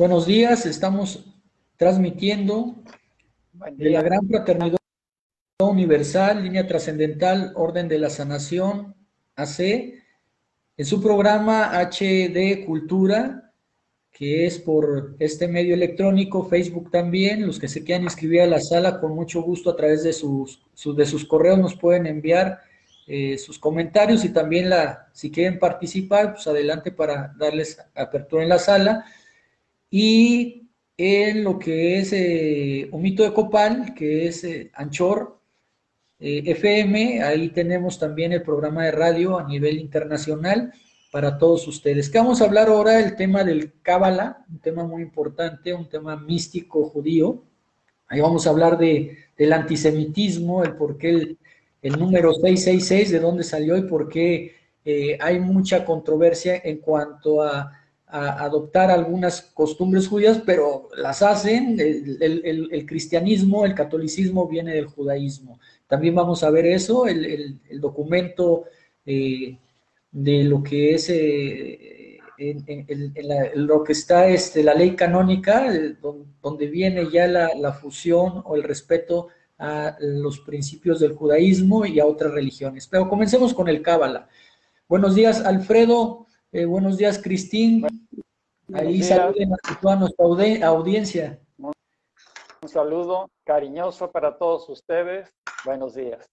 Buenos días, estamos transmitiendo de la Gran Fraternidad Universal, Línea Trascendental, Orden de la Sanación, AC, en su programa HD Cultura, que es por este medio electrónico, Facebook también, los que se quieran inscribir a la sala, con mucho gusto a través de sus, de sus correos nos pueden enviar eh, sus comentarios y también la, si quieren participar, pues adelante para darles apertura en la sala. Y en lo que es eh, un mito de Copal, que es eh, Anchor eh, FM, ahí tenemos también el programa de radio a nivel internacional para todos ustedes. ¿Qué vamos a hablar ahora? El tema del Cábala, un tema muy importante, un tema místico judío. Ahí vamos a hablar de, del antisemitismo, el por qué el, el número 666, de dónde salió y por qué hay mucha controversia en cuanto a a adoptar algunas costumbres judías, pero las hacen, el, cristianismo, el catolicismo viene del judaísmo. También vamos a ver eso, el, documento eh, de lo que es eh, en, lo que está este, la ley canónica, eh, donde viene ya la, fusión o el respeto a los principios del judaísmo y a otras religiones. Pero comencemos con el Cábala. Buenos días, Alfredo. Buenos días, Cristín. Ahí saluden a toda nuestra audiencia. Un saludo cariñoso para todos ustedes. Buenos días.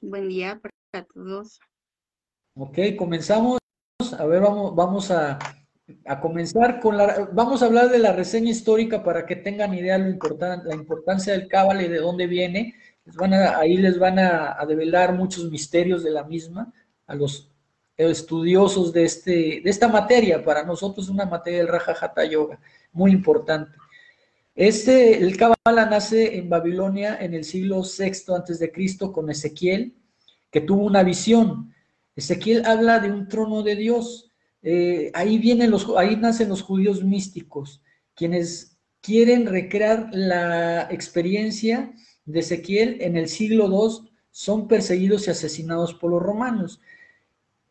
Buen día para todos. Ok, comenzamos. A ver, vamos, vamos a, comenzar con la... Vamos a hablar de la reseña histórica para que tengan idea de lo importante, la importancia del cábala y de dónde viene. Les van a, ahí les van a, a develar muchos misterios de la misma a los estudiosos de, este, de esta materia. Para nosotros es una materia del Raja Hatha Yoga, muy importante. Este, el Kabbalah nace en Babilonia en el siglo VI antes de Cristo con Ezequiel, que tuvo una visión. Ezequiel habla de un trono de Dios. Eh, ahí, vienen los, ahí nacen los judíos místicos, quienes quieren recrear la experiencia de Ezequiel en el siglo II, son perseguidos y asesinados por los romanos.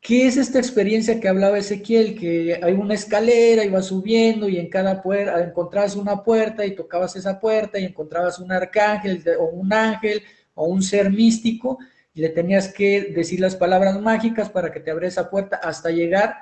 ¿Qué es esta experiencia que hablaba Ezequiel? Que hay una escalera, iba subiendo y en cada puerta encontrabas una puerta y tocabas esa puerta y encontrabas un arcángel o un ángel o un ser místico y le tenías que decir las palabras mágicas para que te abriera esa puerta hasta llegar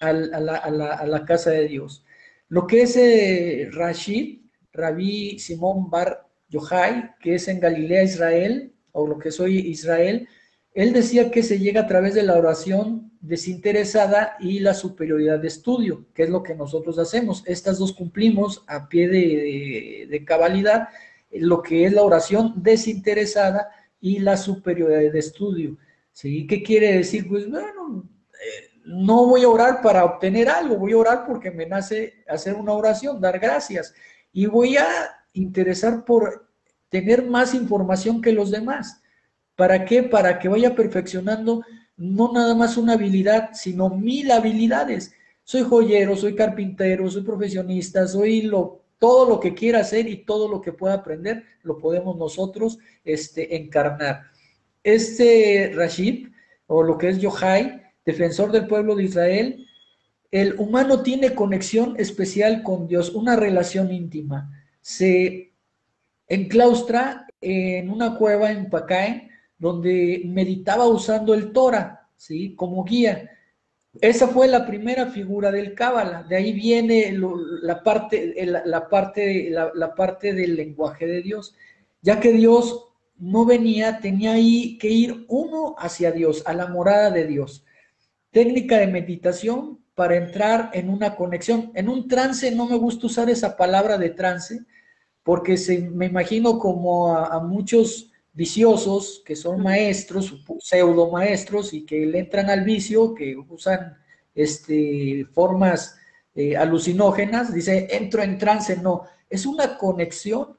a, la, casa de Dios. Lo que es eh, Rashid, Rabí Simón Bar Yochai, que es en Galilea, Israel, o lo que soy Israel, él decía que se llega a través de la oración desinteresada y la superioridad de estudio, que es lo que nosotros hacemos. Estas dos cumplimos a pie de, cabalidad lo que es la oración desinteresada y la superioridad de estudio. ¿Sí? ¿Qué quiere decir? Pues bueno, eh, no voy a orar para obtener algo, voy a orar porque me nace hacer una oración, dar gracias. Y voy a interesar por tener más información que los demás. ¿Para qué? Para que vaya perfeccionando no nada más una habilidad, sino mil habilidades. Soy joyero, soy carpintero, soy profesionista, soy lo, todo lo que quiera hacer y todo lo que pueda aprender, lo podemos nosotros este, encarnar. Este Rashid, o lo que es Yohai, defensor del pueblo de Israel, el humano tiene conexión especial con Dios, una relación íntima. Se enclaustra en una cueva en Pacaen, donde meditaba usando el Torah, ¿sí? Como guía. Esa fue la primera figura del Cábala. De ahí viene la, parte, la, parte, la, parte del lenguaje de Dios. Ya que Dios no venía, tenía ahí que ir uno hacia Dios, a la morada de Dios. Técnica de meditación para entrar en una conexión. En un trance, no me gusta usar esa palabra de trance, porque se, me imagino como a muchos viciosos que son maestros, pseudo maestros y que le entran al vicio, que usan este, formas eh, alucinógenas, dice, entro en trance, no, es una conexión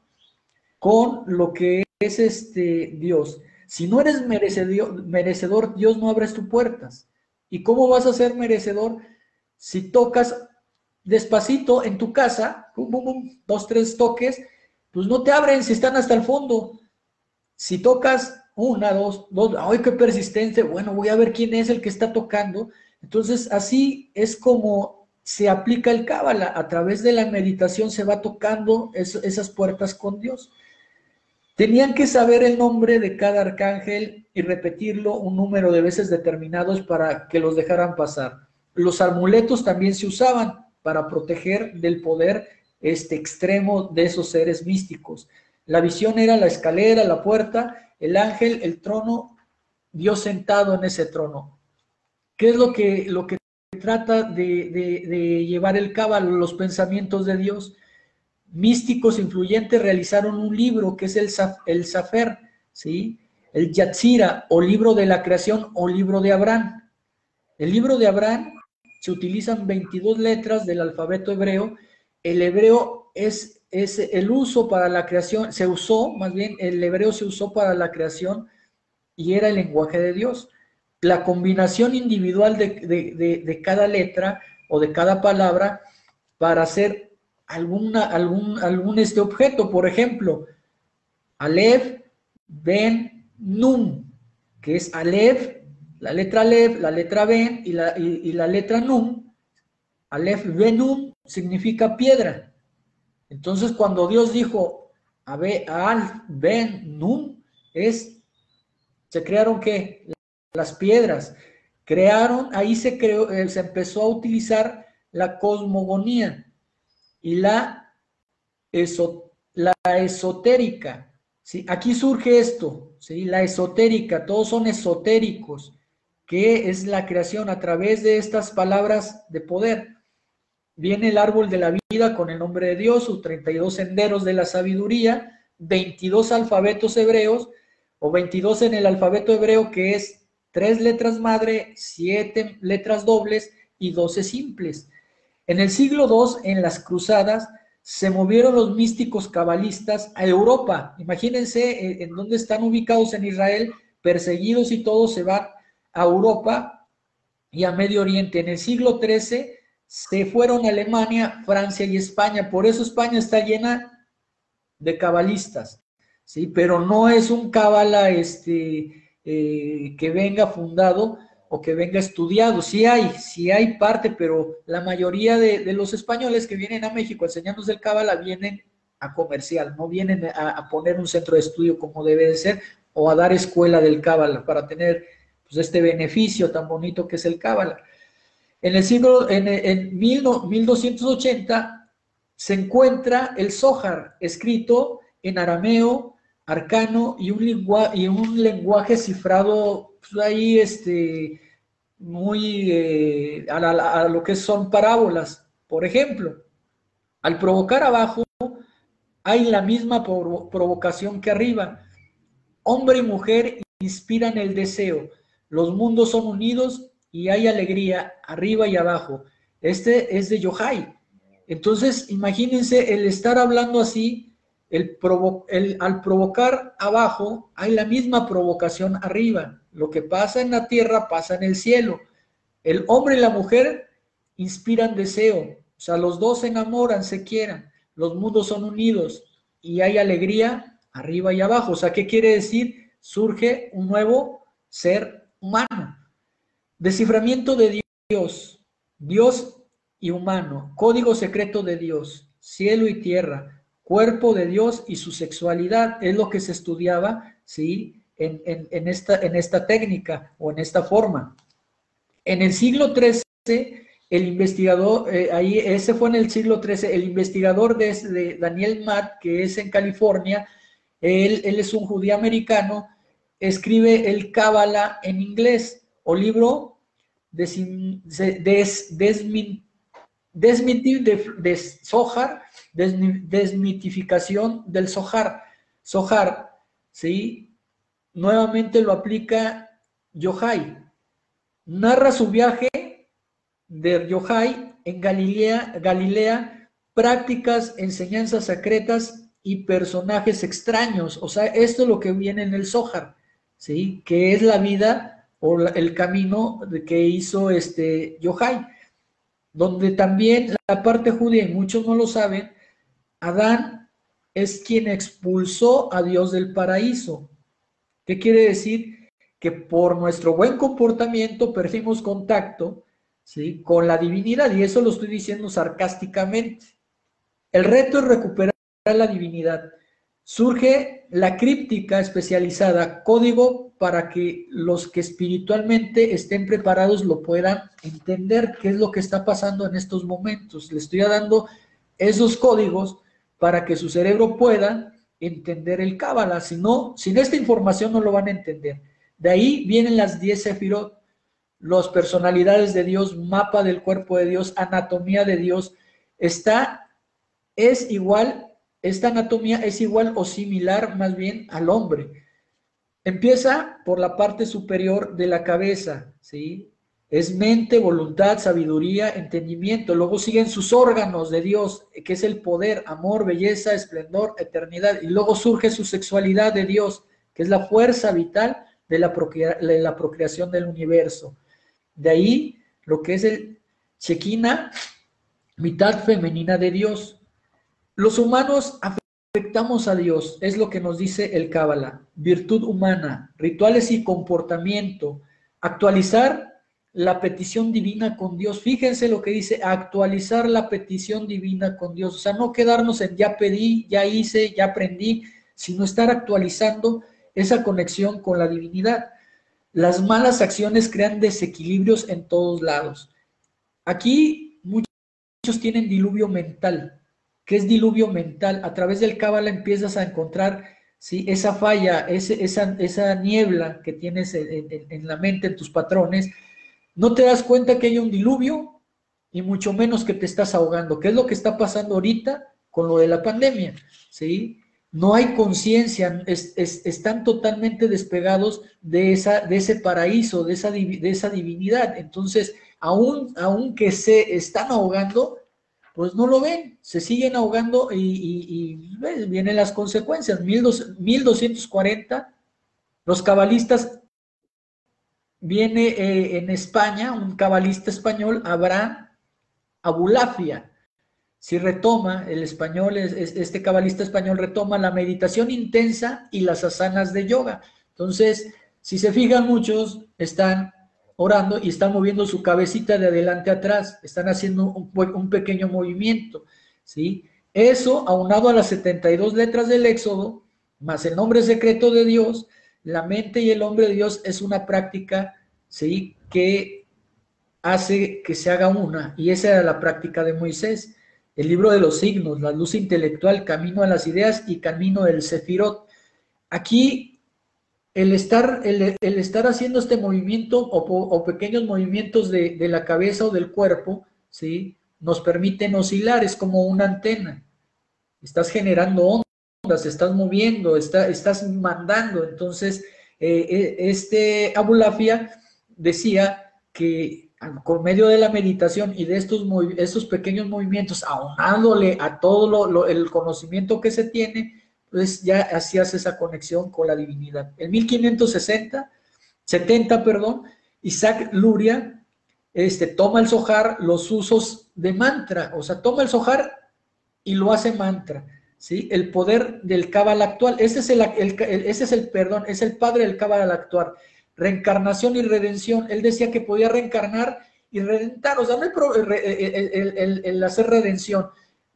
con lo que es este Dios. Si no eres merecedor, merecedor, Dios no abres tus puertas. ¿Y cómo vas a ser merecedor si tocas despacito en tu casa, dos, tres toques, pues no te abren si están hasta el fondo. Si tocas una, dos, dos, ¡ay, qué persistente! Bueno, voy a ver quién es el que está tocando. Entonces, así es como se aplica el cábala. A través de la meditación se va tocando esas puertas con Dios. Tenían que saber el nombre de cada arcángel y repetirlo un número de veces determinados para que los dejaran pasar. Los amuletos también se usaban para proteger del poder este extremo de esos seres místicos. La visión era la escalera, la puerta, el ángel, el trono, Dios sentado en ese trono. ¿Qué es lo que, lo que trata de, llevar el cábalo, los pensamientos de Dios? Místicos influyentes realizaron un libro que es el, el Safer, ¿sí? el Yatzira o libro de la creación o libro de Abraham. El libro de Abraham se utilizan 22 letras del alfabeto hebreo. El hebreo es, es el uso para la creación, se usó, más bien, el hebreo se usó para la creación y era el lenguaje de Dios. La combinación individual de, cada letra o de cada palabra para hacer alguna, algún, algún este objeto, por ejemplo, Aleph, Ben, Nun, que es Aleph, la letra Aleph, la letra Ben y la, y, la letra Nun. Aleph, Ben, Nun significa piedra. Entonces, cuando Dios dijo Al, Ben, Nun, es se crearon qué? Las piedras. Crearon, ahí se creó, eh, se empezó a utilizar la cosmogonía y la, la esotérica. ¿sí? Aquí surge esto, ¿sí? la esotérica, todos son esotéricos, que es la creación a través de estas palabras de poder. Viene el árbol de la vida con el nombre de Dios, sus 32 senderos de la sabiduría, 22 alfabetos hebreos, o 22 en el alfabeto hebreo, que es tres letras madre, siete letras dobles y 12 simples. En el siglo II, en las cruzadas, se movieron los místicos cabalistas a Europa. Imagínense eh, en dónde están ubicados en Israel, perseguidos y todos se van a Europa y a Medio Oriente. En el siglo XIII se fueron a Alemania, Francia y España. Por eso España está llena de cabalistas. ¿sí? Pero no es un cábala este, eh, que venga fundado o que venga estudiado. Sí hay, sí hay parte, pero la mayoría de, los españoles que vienen a México a enseñarnos el cábala vienen a comercial, no vienen a, poner un centro de estudio como debe de ser o a dar escuela del cábala para tener pues, este beneficio tan bonito que es el cábala. En el siglo, en, en 1280 se encuentra el Zohar, escrito en arameo, arcano y un, y un lenguaje cifrado pues, ahí este, muy eh, a, lo que son parábolas. Por ejemplo, al provocar abajo hay la misma provocación que arriba. Hombre y mujer inspiran el deseo. Los mundos son unidos y hay alegría arriba y abajo. Este es de Yohai. Entonces, imagínense el estar hablando así el el, al provocar abajo, hay la misma provocación arriba. Lo que pasa en la tierra pasa en el cielo. El hombre y la mujer inspiran deseo. O sea, los dos se enamoran, se quieran. Los mundos son unidos y hay alegría arriba y abajo. O sea, ¿qué quiere decir? Surge un nuevo ser humano. Desciframiento de Dios. Dios y humano. Código secreto de Dios. Cielo y tierra cuerpo de Dios y su sexualidad, es lo que se estudiaba, ¿sí? En, esta, en esta técnica o en esta forma. En el siglo XIII, el investigador, eh, ahí, ese fue en el siglo XIII, el investigador de, Daniel Matt, que es en California, él, es un judío americano, escribe el Cábala en inglés, o libro des, des, desmitir de, Zohar, desmitificación del Zohar. Zohar, ¿sí? Nuevamente lo aplica Yohai. Narra su viaje de Yohai en Galilea, Galilea, prácticas, enseñanzas secretas y personajes extraños. O sea, esto es lo que viene en el Zohar, ¿sí? Que es la vida o el camino que hizo este Yohai donde también la parte judía, y muchos no lo saben, Adán es quien expulsó a Dios del paraíso. ¿Qué quiere decir? Que por nuestro buen comportamiento perdimos contacto, ¿sí? con la divinidad, y eso lo estoy diciendo sarcásticamente. El reto es recuperar la divinidad. Surge la críptica especializada, código para que los que espiritualmente estén preparados lo puedan entender, qué es lo que está pasando en estos momentos. Le estoy dando esos códigos para que su cerebro pueda entender el Cábala. Si no, sin esta información no lo van a entender. De ahí vienen las 10 sefirot, las personalidades de Dios, mapa del cuerpo de Dios, anatomía de Dios. Está, es igual esta anatomía es igual o similar más bien al hombre. Empieza por la parte superior de la cabeza, ¿sí? Es mente, voluntad, sabiduría, entendimiento. Luego siguen sus órganos de Dios, que es el poder, amor, belleza, esplendor, eternidad. Y luego surge su sexualidad de Dios, que es la fuerza vital de la, de la procreación del universo. De ahí lo que es el Chequina, mitad femenina de Dios, los humanos afectamos a Dios, es lo que nos dice el Cábala. Virtud humana, rituales y comportamiento. Actualizar la petición divina con Dios. Fíjense lo que dice, actualizar la petición divina con Dios. O sea, no quedarnos en ya pedí, ya hice, ya aprendí, sino estar actualizando esa conexión con la divinidad. Las malas acciones crean desequilibrios en todos lados. Aquí muchos tienen diluvio mental que es diluvio mental. A través del Cábala empiezas a encontrar ¿sí? esa falla, esa, esa, niebla que tienes en, la mente, en tus patrones. No te das cuenta que hay un diluvio y mucho menos que te estás ahogando, ¿Qué es lo que está pasando ahorita con lo de la pandemia. ¿sí? No hay conciencia, están totalmente despegados de, esa, de ese paraíso, de esa, de esa divinidad. Entonces, aún, aunque se están ahogando, pues no lo ven, se siguen ahogando y, vienen las consecuencias. 1240, los cabalistas, viene eh, en España un cabalista español, Abraham Abulafia. Si retoma el español, este cabalista español retoma la meditación intensa y las asanas de yoga. Entonces, si se fijan muchos, están orando y están moviendo su cabecita de adelante a atrás, están haciendo un, pequeño movimiento, ¿sí? Eso, aunado a las 72 letras del Éxodo, más el nombre secreto de Dios, la mente y el hombre de Dios es una práctica, ¿sí? Que hace que se haga una, y esa era la práctica de Moisés. El libro de los signos, la luz intelectual, camino a las ideas y camino del Sefirot. Aquí el estar, el, estar haciendo este movimiento o, pequeños movimientos de, la cabeza o del cuerpo, ¿sí? Nos permiten oscilar, es como una antena. Estás generando ondas, estás moviendo, estás mandando. Entonces, eh, eh, este Abulafia decía que por medio de la meditación y de estos, estos pequeños movimientos, aunándole a todo el conocimiento que se tiene, entonces ya hacías esa conexión con la divinidad. En 1560, 70, perdón, Isaac Luria este, toma el sojar, los usos de mantra, o sea, toma el sojar y lo hace mantra. ¿sí? El poder del cabal actual, ese es el, ese es el perdón, es el padre del cabal actual. Reencarnación y redención. Él decía que podía reencarnar y redentar, o sea, no hay el, el hacer redención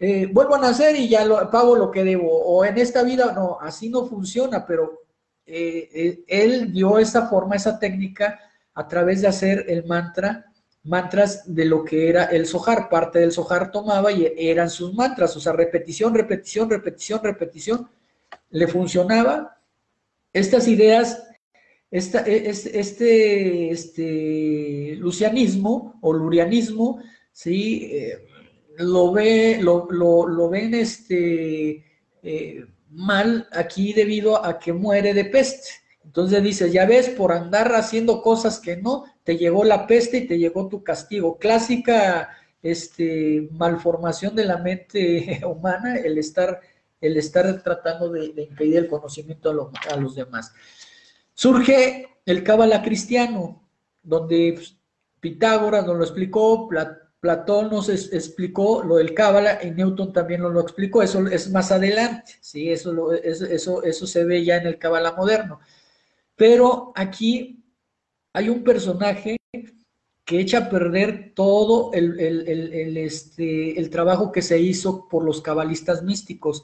eh, vuelvo a nacer y ya lo, pago lo que debo, o en esta vida, no, así no funciona, pero eh, eh, él dio esa forma, esa técnica a través de hacer el mantra, mantras de lo que era el sojar, parte del sojar tomaba y eran sus mantras, o sea, repetición, repetición, repetición, repetición, le funcionaba. Estas ideas esta, e, este, este, lucianismo o lurianismo, ¿sí? Lo, ve, lo, lo, ven este, eh, mal aquí debido a que muere de peste. Entonces dice, ya ves, por andar haciendo cosas que no, te llegó la peste y te llegó tu castigo. Clásica este, malformación de la mente humana, el estar, el estar tratando de, impedir el conocimiento a, los demás. Surge el cábala cristiano, donde pues, Pitágoras nos lo explicó, Platón nos explicó lo del Cábala y Newton también nos lo explicó, eso es más adelante, ¿sí? eso, eso, eso se ve ya en el Cábala moderno. Pero aquí hay un personaje que echa a perder todo el, este, el trabajo que se hizo por los cabalistas místicos,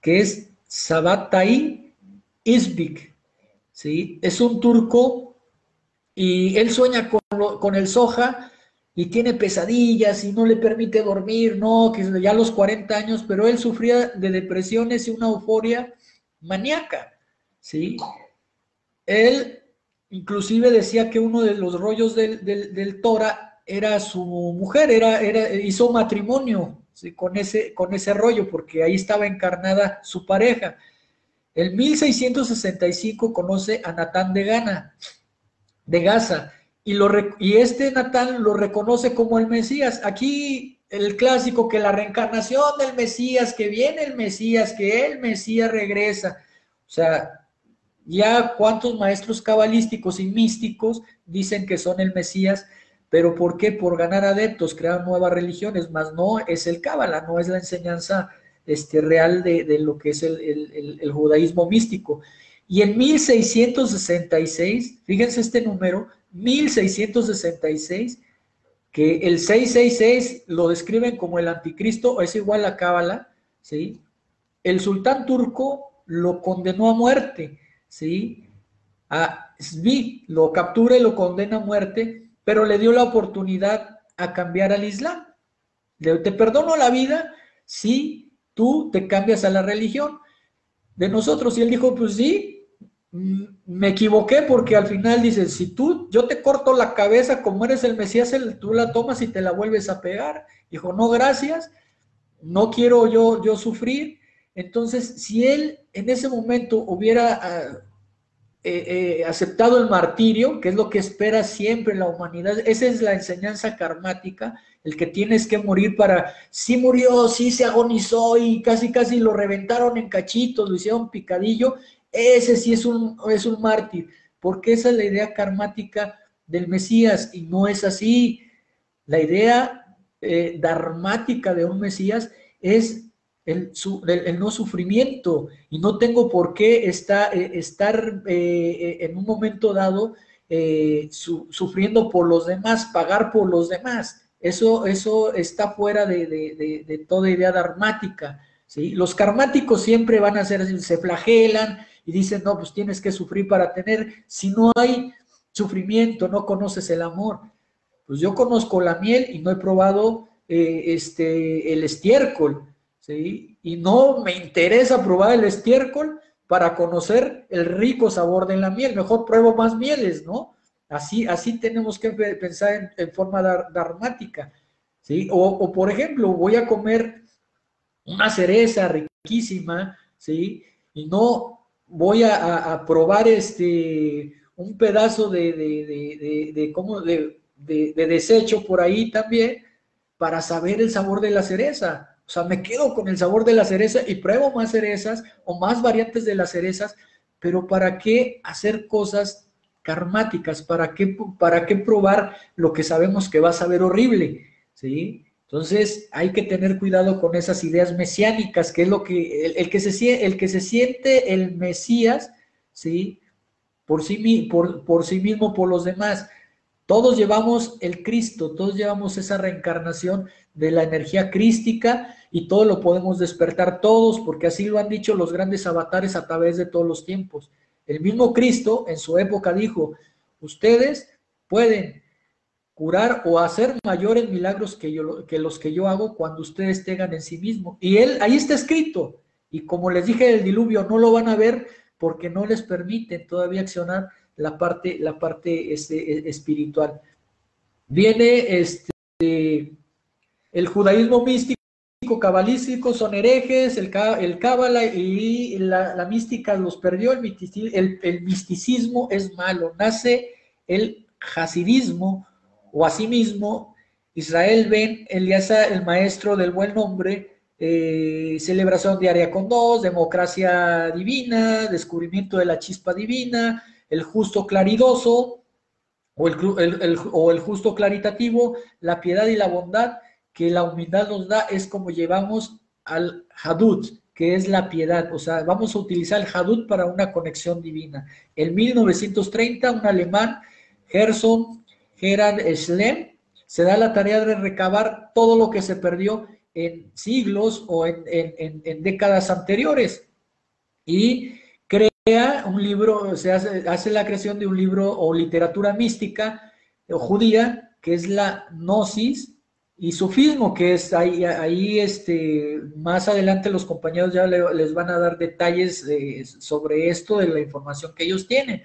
que es Sabatai Isbik. ¿sí? Es un turco y él sueña con, con el soja y tiene pesadillas y no le permite dormir, no, que ya los 40 años, pero él sufría de depresiones y una euforia maníaca, ¿sí? Él inclusive decía que uno de los rollos del, del, Tora era su mujer, era, era, hizo matrimonio con, ese, con ese rollo, porque ahí estaba encarnada su pareja. En 1665 conoce a Natán de Gana, de Gaza, y, este Natán lo reconoce como el Mesías. Aquí el clásico que la reencarnación del Mesías, que viene el Mesías, que el Mesías regresa. O sea, ya cuántos maestros cabalísticos y místicos dicen que son el Mesías, pero ¿por qué? Por ganar adeptos, crear nuevas religiones, más no es el cábala, no es la enseñanza este, real de, lo que es el, el judaísmo místico. Y en 1666, fíjense este número, 1666, que el 666 lo describen como el anticristo, es igual a Cábala, ¿sí? El sultán turco lo condenó a muerte, ¿sí? A Svi lo captura y lo condena a muerte, pero le dio la oportunidad a cambiar al Islam. Le, te perdono la vida si tú te cambias a la religión de nosotros. Y él dijo, pues sí, me equivoqué porque al final dices, si tú, yo te corto la cabeza como eres el Mesías, tú la tomas y te la vuelves a pegar. Dijo, no, gracias, no quiero yo, yo sufrir. Entonces, si él en ese momento hubiera ah, eh, eh, aceptado el martirio, que es lo que espera siempre la humanidad, esa es la enseñanza karmática, el que tienes que morir para, sí murió, sí se agonizó y casi casi lo reventaron en cachitos, lo hicieron picadillo, ese sí es un, es un mártir, porque esa es la idea karmática del Mesías y no es así. La idea eh, dharmática de un Mesías es el, no sufrimiento y no tengo por qué eh, estar eh, en un momento dado sufriendo por los demás, pagar por los demás. Eso, eso está fuera de, de toda idea dharmática. ¿sí? Los karmáticos siempre van a ser, se flagelan, y dicen, no, pues tienes que sufrir para tener, si no hay sufrimiento, no conoces el amor. Pues yo conozco la miel y no he probado eh, este, el estiércol, ¿sí? Y no me interesa probar el estiércol para conocer el rico sabor de la miel. Mejor pruebo más mieles, ¿no? Así, así tenemos que pensar en, forma dramática, ¿sí? O, por ejemplo, voy a comer una cereza riquísima, ¿sí? Y no voy a, probar este un pedazo de, de, de, de, desecho por ahí también para saber el sabor de la cereza. O sea, me quedo con el sabor de la cereza y pruebo más cerezas o más variantes de las cerezas, pero ¿para qué hacer cosas karmáticas? ¿Para qué, para qué probar lo que sabemos que va a saber horrible? ¿Sí? Entonces hay que tener cuidado con esas ideas mesiánicas, que es lo que el, que, se, el que se siente el Mesías, ¿sí? Por sí, por, por sí mismo, por los demás. Todos llevamos el Cristo, todos llevamos esa reencarnación de la energía crística y todo lo podemos despertar todos, porque así lo han dicho los grandes avatares a través de todos los tiempos. El mismo Cristo en su época dijo, ustedes pueden curar o hacer mayores milagros que, yo, que los que yo hago cuando ustedes tengan en sí mismo. Y él, ahí está escrito. Y como les dije del diluvio, no lo van a ver porque no les permiten todavía accionar la parte, la parte este, e, espiritual. Viene este, el judaísmo místico, cabalístico, son herejes, el, el cábala y la, mística los perdió, el misticismo, el misticismo es malo, nace el hasidismo o asimismo, Israel Ben Eliasa, el maestro del buen nombre, eh, celebración diaria con dos, democracia divina, descubrimiento de la chispa divina, el justo claridoso o el, o el justo claritativo, la piedad y la bondad que la humildad nos da es como llevamos al Hadut, que es la piedad. O sea, vamos a utilizar el Hadut para una conexión divina. En 1930, un alemán, Gerson Gerard Schlem, se da la tarea de recabar todo lo que se perdió en siglos o en, décadas anteriores. Y crea un libro, se hace, hace, la creación de un libro o literatura mística o judía, que es la Gnosis y Sufismo, que es ahí, ahí este, más adelante los compañeros ya les van a dar detalles sobre esto, de la información que ellos tienen.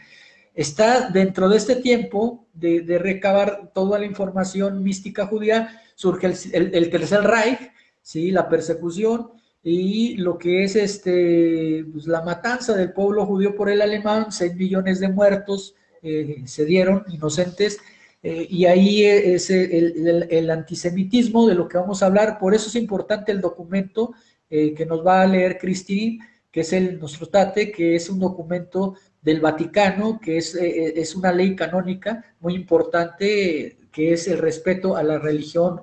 Está dentro de este tiempo de, recabar toda la información mística judía, surge el tercer Reich, ¿sí? la persecución y lo que es este, pues, la matanza del pueblo judío por el alemán, 6 millones de muertos eh, se dieron inocentes, eh, y ahí es el, antisemitismo de lo que vamos a hablar, por eso es importante el documento eh, que nos va a leer Cristín, que es el nuestro tate, que es un documento del Vaticano, que es, es una ley canónica muy importante, que es el respeto a la religión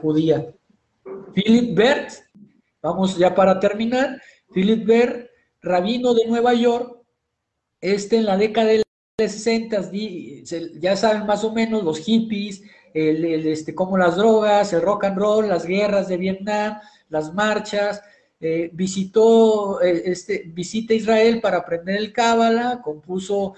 judía. Philip Bert, vamos ya para terminar, Philip Bert, rabino de Nueva York, este en la década de los 60, ya saben más o menos los hippies, el, este, como las drogas, el rock and roll, las guerras de Vietnam, las marchas, eh, visitó, eh, este, visita Israel para aprender el Cábala, compuso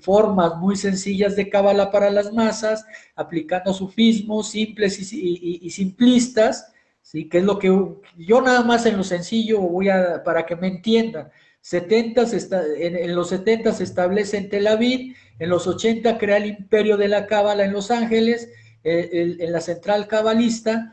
formas muy sencillas de cábala para las masas, aplicando sufismos simples y simplistas, ¿sí? Que es lo que yo nada más en lo sencillo voy a, para que me entiendan. 70 está, en, los 70 se establece en Tel Aviv, en los 80 crea el imperio de la Cábala en Los Ángeles, eh, en la central cabalista,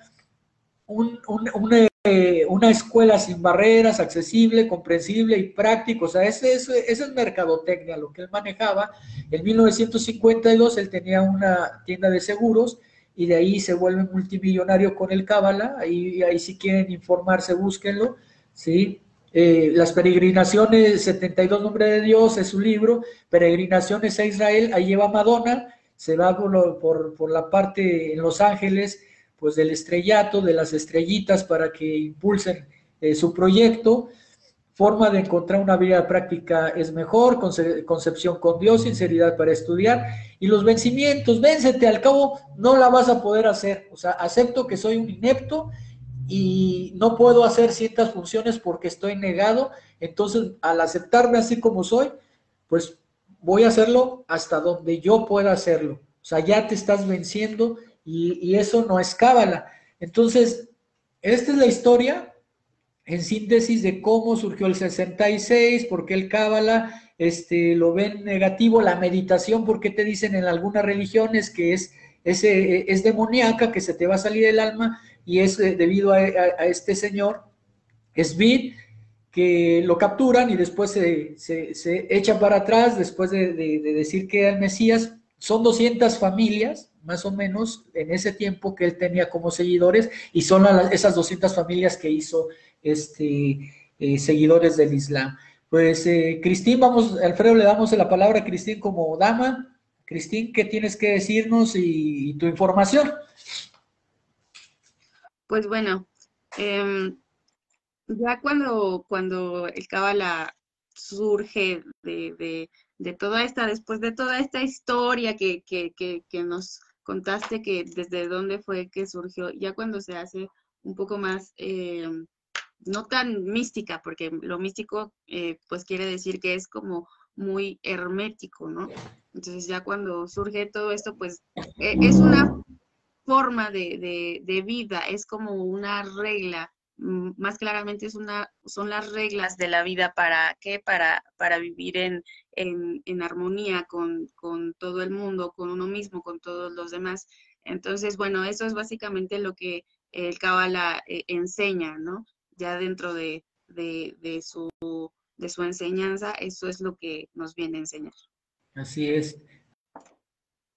eh, una, escuela sin barreras, accesible, comprensible y práctico. O sea, ese, ese, esa es mercadotecnia, lo que él manejaba. En 1952 él tenía una tienda de seguros y de ahí se vuelve multimillonario con el Cábala, ahí, ahí si quieren informarse, búsquenlo, ¿sí? Eh, las peregrinaciones, 72 Nombre de Dios, es su libro, Peregrinaciones a Israel, ahí lleva Madonna, se va por, por, la parte en Los Ángeles, pues del estrellato, de las estrellitas para que impulsen eh, su proyecto, forma de encontrar una vida práctica es mejor, concepción con Dios, sinceridad para estudiar. Y los vencimientos, véncete, al cabo no la vas a poder hacer, o sea, acepto que soy un inepto y no puedo hacer ciertas funciones porque estoy negado, entonces al aceptarme así como soy, pues voy a hacerlo hasta donde yo pueda hacerlo, o sea, ya te estás venciendo y, eso no es cábala. Entonces, esta es la historia en síntesis de cómo surgió el 66, por qué el Cábala este, lo ven negativo, la meditación, porque te dicen en algunas religiones que es, es, es demoníaca, que se te va a salir el alma, y es eh, debido a, este señor, Svid, que lo capturan y después se, se, echan para atrás, después de, decir que era el Mesías. Son 200 familias, más o menos, en ese tiempo que él tenía como seguidores, y son esas 200 familias que hizo este, eh, seguidores del Islam. Pues, eh, Cristín, vamos, Alfredo, le damos la palabra a Cristín como dama. Cristín, ¿qué tienes que decirnos y, tu información? Pues bueno, em, ya cuando, cuando el Cábala surge de, toda esta, después de toda esta historia que, nos contaste que desde dónde fue que surgió, ya cuando se hace un poco más em, no tan mística, porque lo místico eh, pues quiere decir que es como muy hermético, ¿no? Entonces ya cuando surge todo esto, pues e, es una forma de, de, vida, es como una regla, más claramente es una, son las reglas de la vida para qué, para, para vivir en, en, armonía con, con, todo el mundo, con uno mismo, con todos los demás. Entonces, bueno, eso es básicamente lo que el Kabbalah eh, enseña, ¿no? ya dentro de, su, de su enseñanza, eso es lo que nos viene a enseñar. Así es.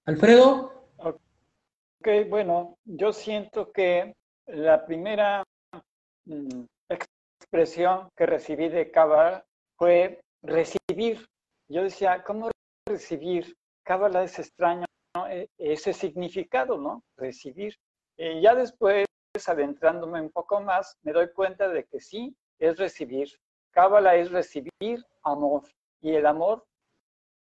Alfredo. Ok, bueno, yo siento que la primera mm, expresión que recibí de Cábala fue recibir. Yo decía, ¿cómo recibir? Cábala es extraño, e, ese significado, ¿no? Recibir. Y ya después adentrándome un poco más, me doy cuenta de que sí, es recibir. Cábala es recibir amor. Y el amor,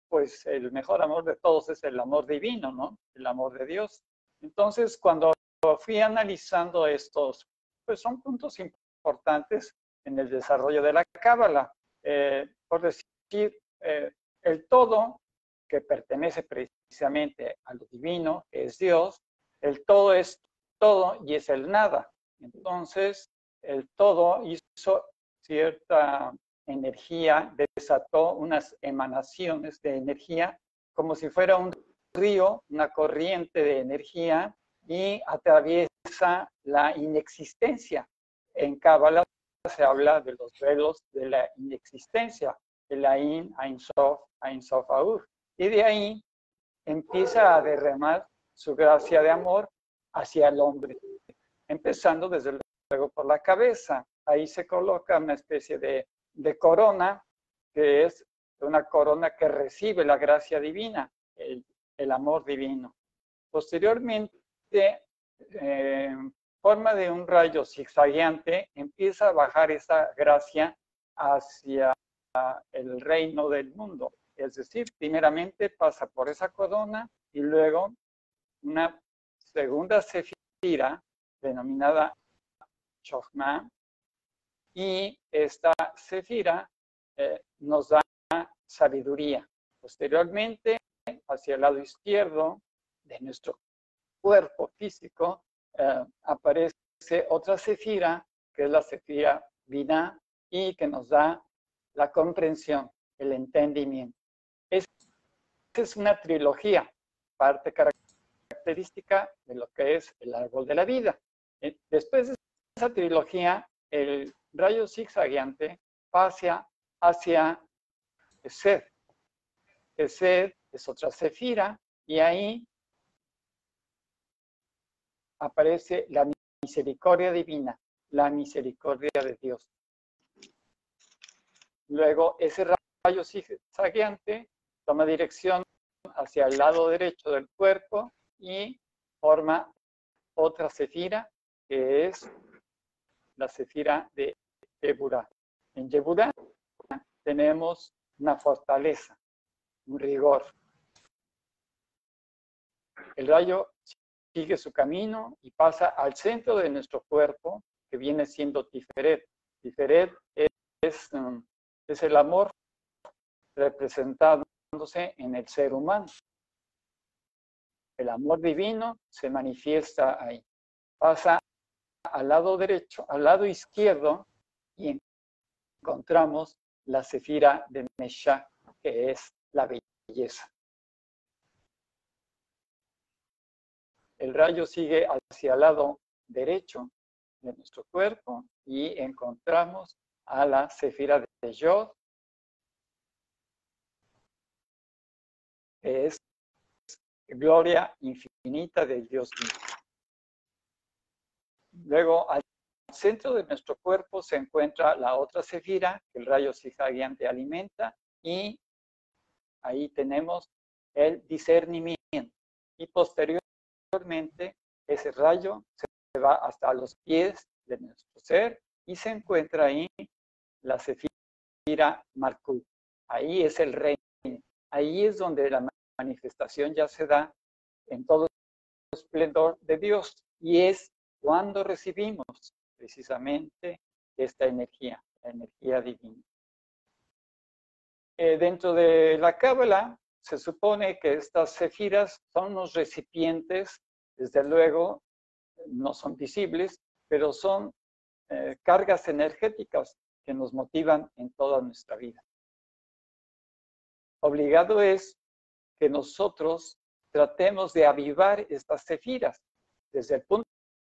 pues el mejor amor de todos es el amor divino, ¿no? El amor de Dios. Entonces, cuando fui analizando estos, pues son puntos importantes en el desarrollo de la cábala. Eh, por decir, eh, el todo que pertenece precisamente a lo divino, es Dios, el todo es todo y es el nada. Entonces, el todo hizo cierta energía, desató unas emanaciones de energía, como si fuera un río, una corriente de energía, y atraviesa la inexistencia. En Kabbalah se habla de los velos de la inexistencia, el Ain, Ain Sof, Ain Sof Aur. Y de ahí empieza a derramar su gracia de amor hacia el hombre, empezando desde luego por la cabeza. Ahí se coloca una especie de, corona, que es una corona que recibe la gracia divina, el amor divino. Posteriormente, en forma de un rayo zigzagueante, empieza a bajar esa gracia hacia el reino del mundo. Es decir, primeramente pasa por esa corona y luego una segunda sefira denominada Chochma y esta sefira eh, nos da sabiduría. Posteriormente, hacia el lado izquierdo de nuestro cuerpo físico, eh, aparece otra sefira, que es la sefira Vina, y que nos da la comprensión, el entendimiento. Esta es una trilogía, parte característica de lo que es el árbol de la vida. Eh, después de esa trilogía, el rayo zigzagueante pasa hacia Sed. Sed es otra sefira y ahí aparece la misericordia divina, la misericordia de Dios. Luego ese rayo zigzagueante toma dirección hacia el lado derecho del cuerpo y forma otra cefira que es la cefira de Yeburá. En Yeburá tenemos una fortaleza, un rigor. El rayo sigue su camino y pasa al centro de nuestro cuerpo, que viene siendo Tiferet. Tiferet es, um, es, el amor representándose en el ser humano. El amor divino se manifiesta ahí. Pasa al lado derecho, al lado izquierdo, y encontramos la cefira de Mesha, que es la belleza. El rayo sigue hacia el lado derecho de nuestro cuerpo y encontramos a la cefira de Yod, es gloria infinita del Dios mismo. Luego, al centro de nuestro cuerpo se encuentra la otra cefira, que el rayo zigzagueante alimenta, y ahí tenemos el discernimiento. Y posterior ese rayo se va hasta los pies de nuestro ser y se encuentra ahí la Sefira Markut. Ahí es el reino. Ahí es donde la manifestación ya se da en todo el esplendor de Dios. Y es cuando recibimos precisamente esta energía, la energía divina. Eh, dentro de la Cábala se supone que estas cefiras son los recipientes desde luego, no son visibles, pero son eh, cargas energéticas que nos motivan en toda nuestra vida. Obligado es que nosotros tratemos de avivar estas cefiras. Desde el punto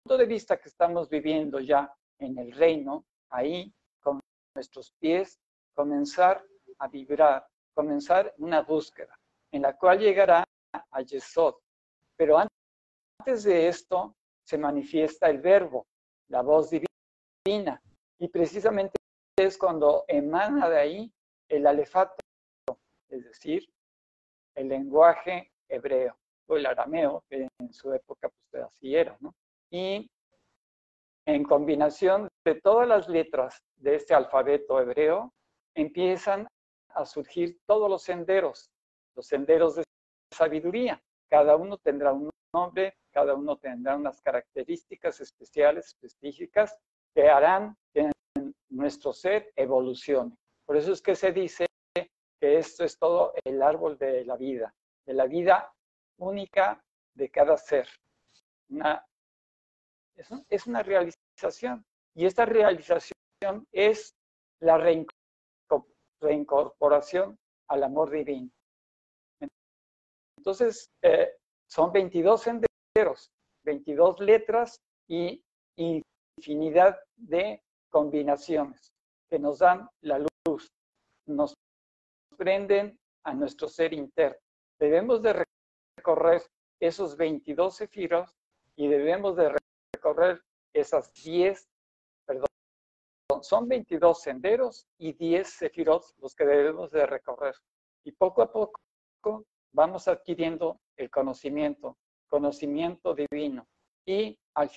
de vista que estamos viviendo ya en el reino, ahí, con nuestros pies, comenzar a vibrar, comenzar una búsqueda, en la cual llegará a Yesod. Pero antes antes de esto se manifiesta el verbo, la voz divina, y precisamente es cuando emana de ahí el alefato, es decir, el lenguaje hebreo o el arameo, que en su época pues así era, ¿no? Y en combinación de todas las letras de este alfabeto hebreo, empiezan a surgir todos los senderos, los senderos de sabiduría. Cada uno tendrá un nombre, cada uno tendrá unas características especiales, específicas, que harán que nuestro ser evolucione. Por eso es que se dice que esto es todo el árbol de la vida, de la vida única de cada ser. Una, es una realización. Y esta realización es la reincorporación al amor divino. Entonces, eh, son 22 senderos, 22 letras y infinidad de combinaciones que nos dan la luz, nos prenden a nuestro ser interno. Debemos de recorrer esos 22 sefiros y debemos de recorrer esas 10, perdón, son 22 senderos y 10 sefirot los que debemos de recorrer. Y poco a poco vamos adquiriendo el conocimiento, conocimiento divino. Y al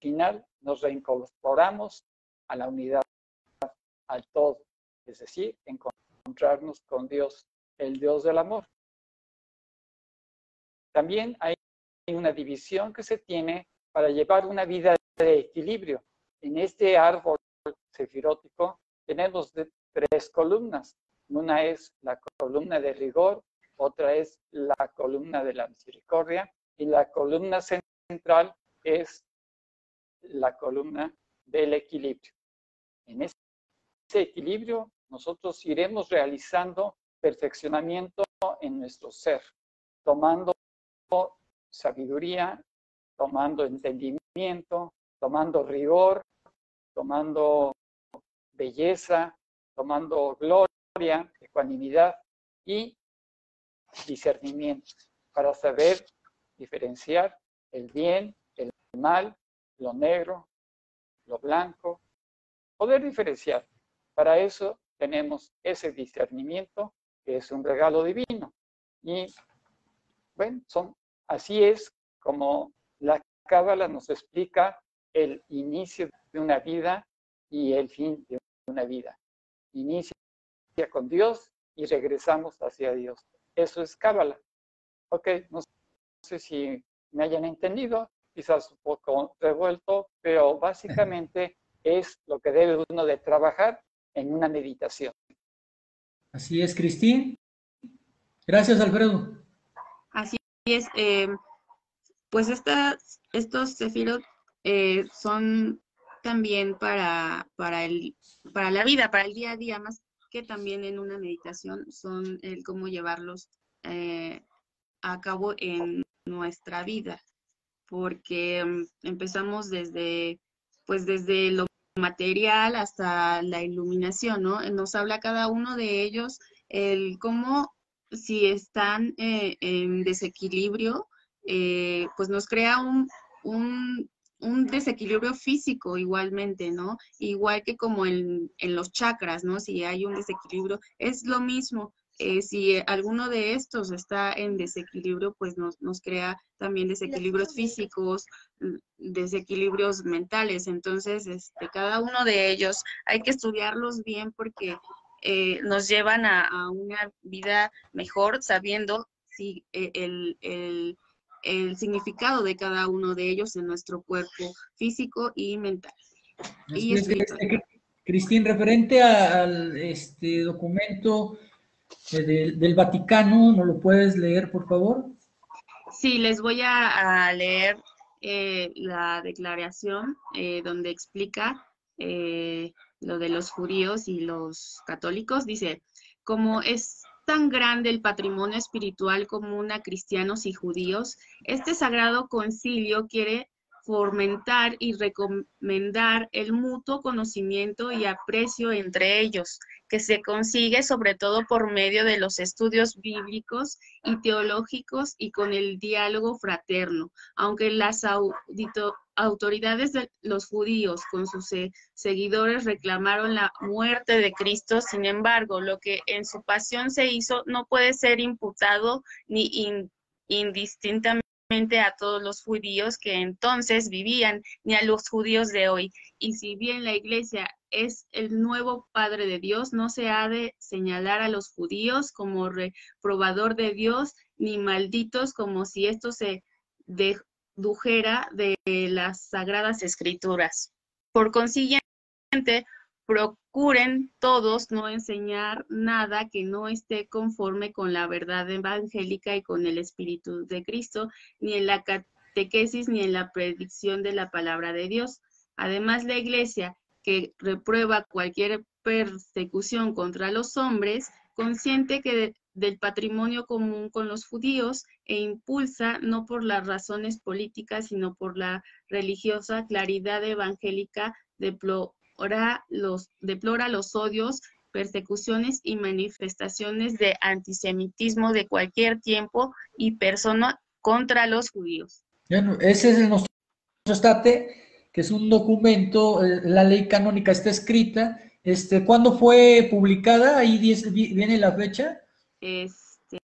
final nos reincorporamos a la unidad, al todo, es decir, encontrarnos con Dios, el Dios del amor. También hay una división que se tiene para llevar una vida de equilibrio. En este árbol sefirótico tenemos tres columnas. Una es la columna de rigor, otra es la columna de la misericordia y la columna central es la columna del equilibrio. En ese equilibrio nosotros iremos realizando perfeccionamiento en nuestro ser, tomando sabiduría, tomando entendimiento, tomando rigor, tomando belleza, tomando gloria, ecuanimidad y discernimiento para saber diferenciar el bien, el mal, lo negro, lo blanco, poder diferenciar. Para eso tenemos ese discernimiento que es un regalo divino. Y bueno, son, así es como la Cábala nos explica el inicio de una vida y el fin de una vida. Inicia con Dios y regresamos hacia Dios. Eso es Cábala. Ok, no sé si me hayan entendido, quizás un poco revuelto, pero básicamente es lo que debe uno de trabajar en una meditación. Así es, Cristín. Gracias, Alfredo. Así es. Eh, pues estas, estos sefirot eh, son también para, para, el, para la vida, para el día a día, más que también en una meditación, son el cómo llevarlos eh, a cabo en nuestra vida, porque mm, empezamos desde, pues desde lo material hasta la iluminación, ¿no? Nos habla cada uno de ellos el cómo si están eh, en desequilibrio, eh, pues nos crea un, un, desequilibrio físico igualmente, ¿no? Igual que como en, en, los chakras, ¿no? Si hay un desequilibrio, es lo mismo. Eh, si alguno de estos está en desequilibrio, pues nos, nos crea también desequilibrios físicos, mm, desequilibrios mentales. Entonces, este, cada uno de ellos hay que estudiarlos bien porque eh, nos llevan a, a, una vida mejor sabiendo si el, el, el significado de cada uno de ellos en nuestro cuerpo físico y mental. Y Cristín, referente al este documento eh, del, Vaticano, ¿no lo puedes leer, por favor? Sí, les voy a, leer eh, la declaración eh, donde explica lo de los judíos y los católicos. Dice, como es tan grande el patrimonio espiritual común a cristianos y judíos, este sagrado concilio quiere fomentar y recomendar el mutuo conocimiento y aprecio entre ellos, que se consigue sobre todo por medio de los estudios bíblicos y teológicos y con el diálogo fraterno, aunque las autoridades de los judíos con sus seguidores reclamaron la muerte de Cristo, sin embargo, lo que en su pasión se hizo no puede ser imputado ni indistintamente a todos los judíos que entonces vivían, ni a los judíos de hoy. Y si bien la iglesia es el nuevo Padre de Dios, no se ha de señalar a los judíos como reprobador de Dios, ni malditos como si esto se dedujera de las sagradas escrituras. Por consiguiente, procuren todos no enseñar nada que no esté conforme con la verdad evangélica y con el Espíritu de Cristo, ni en la catequesis ni en la predicción de la palabra de Dios. Además, la Iglesia, que reprueba cualquier persecución contra los hombres, consciente que del patrimonio común con los judíos e impulsa no por las razones políticas, sino por la religiosa claridad evangélica, deplora los, deplora los odios, persecuciones y manifestaciones de antisemitismo de cualquier tiempo y persona contra los judíos. ese es el nuestro estate que es un documento, eh, la ley canónica está escrita. Este, ¿Cuándo fue publicada? Ahí viene la fecha. Este,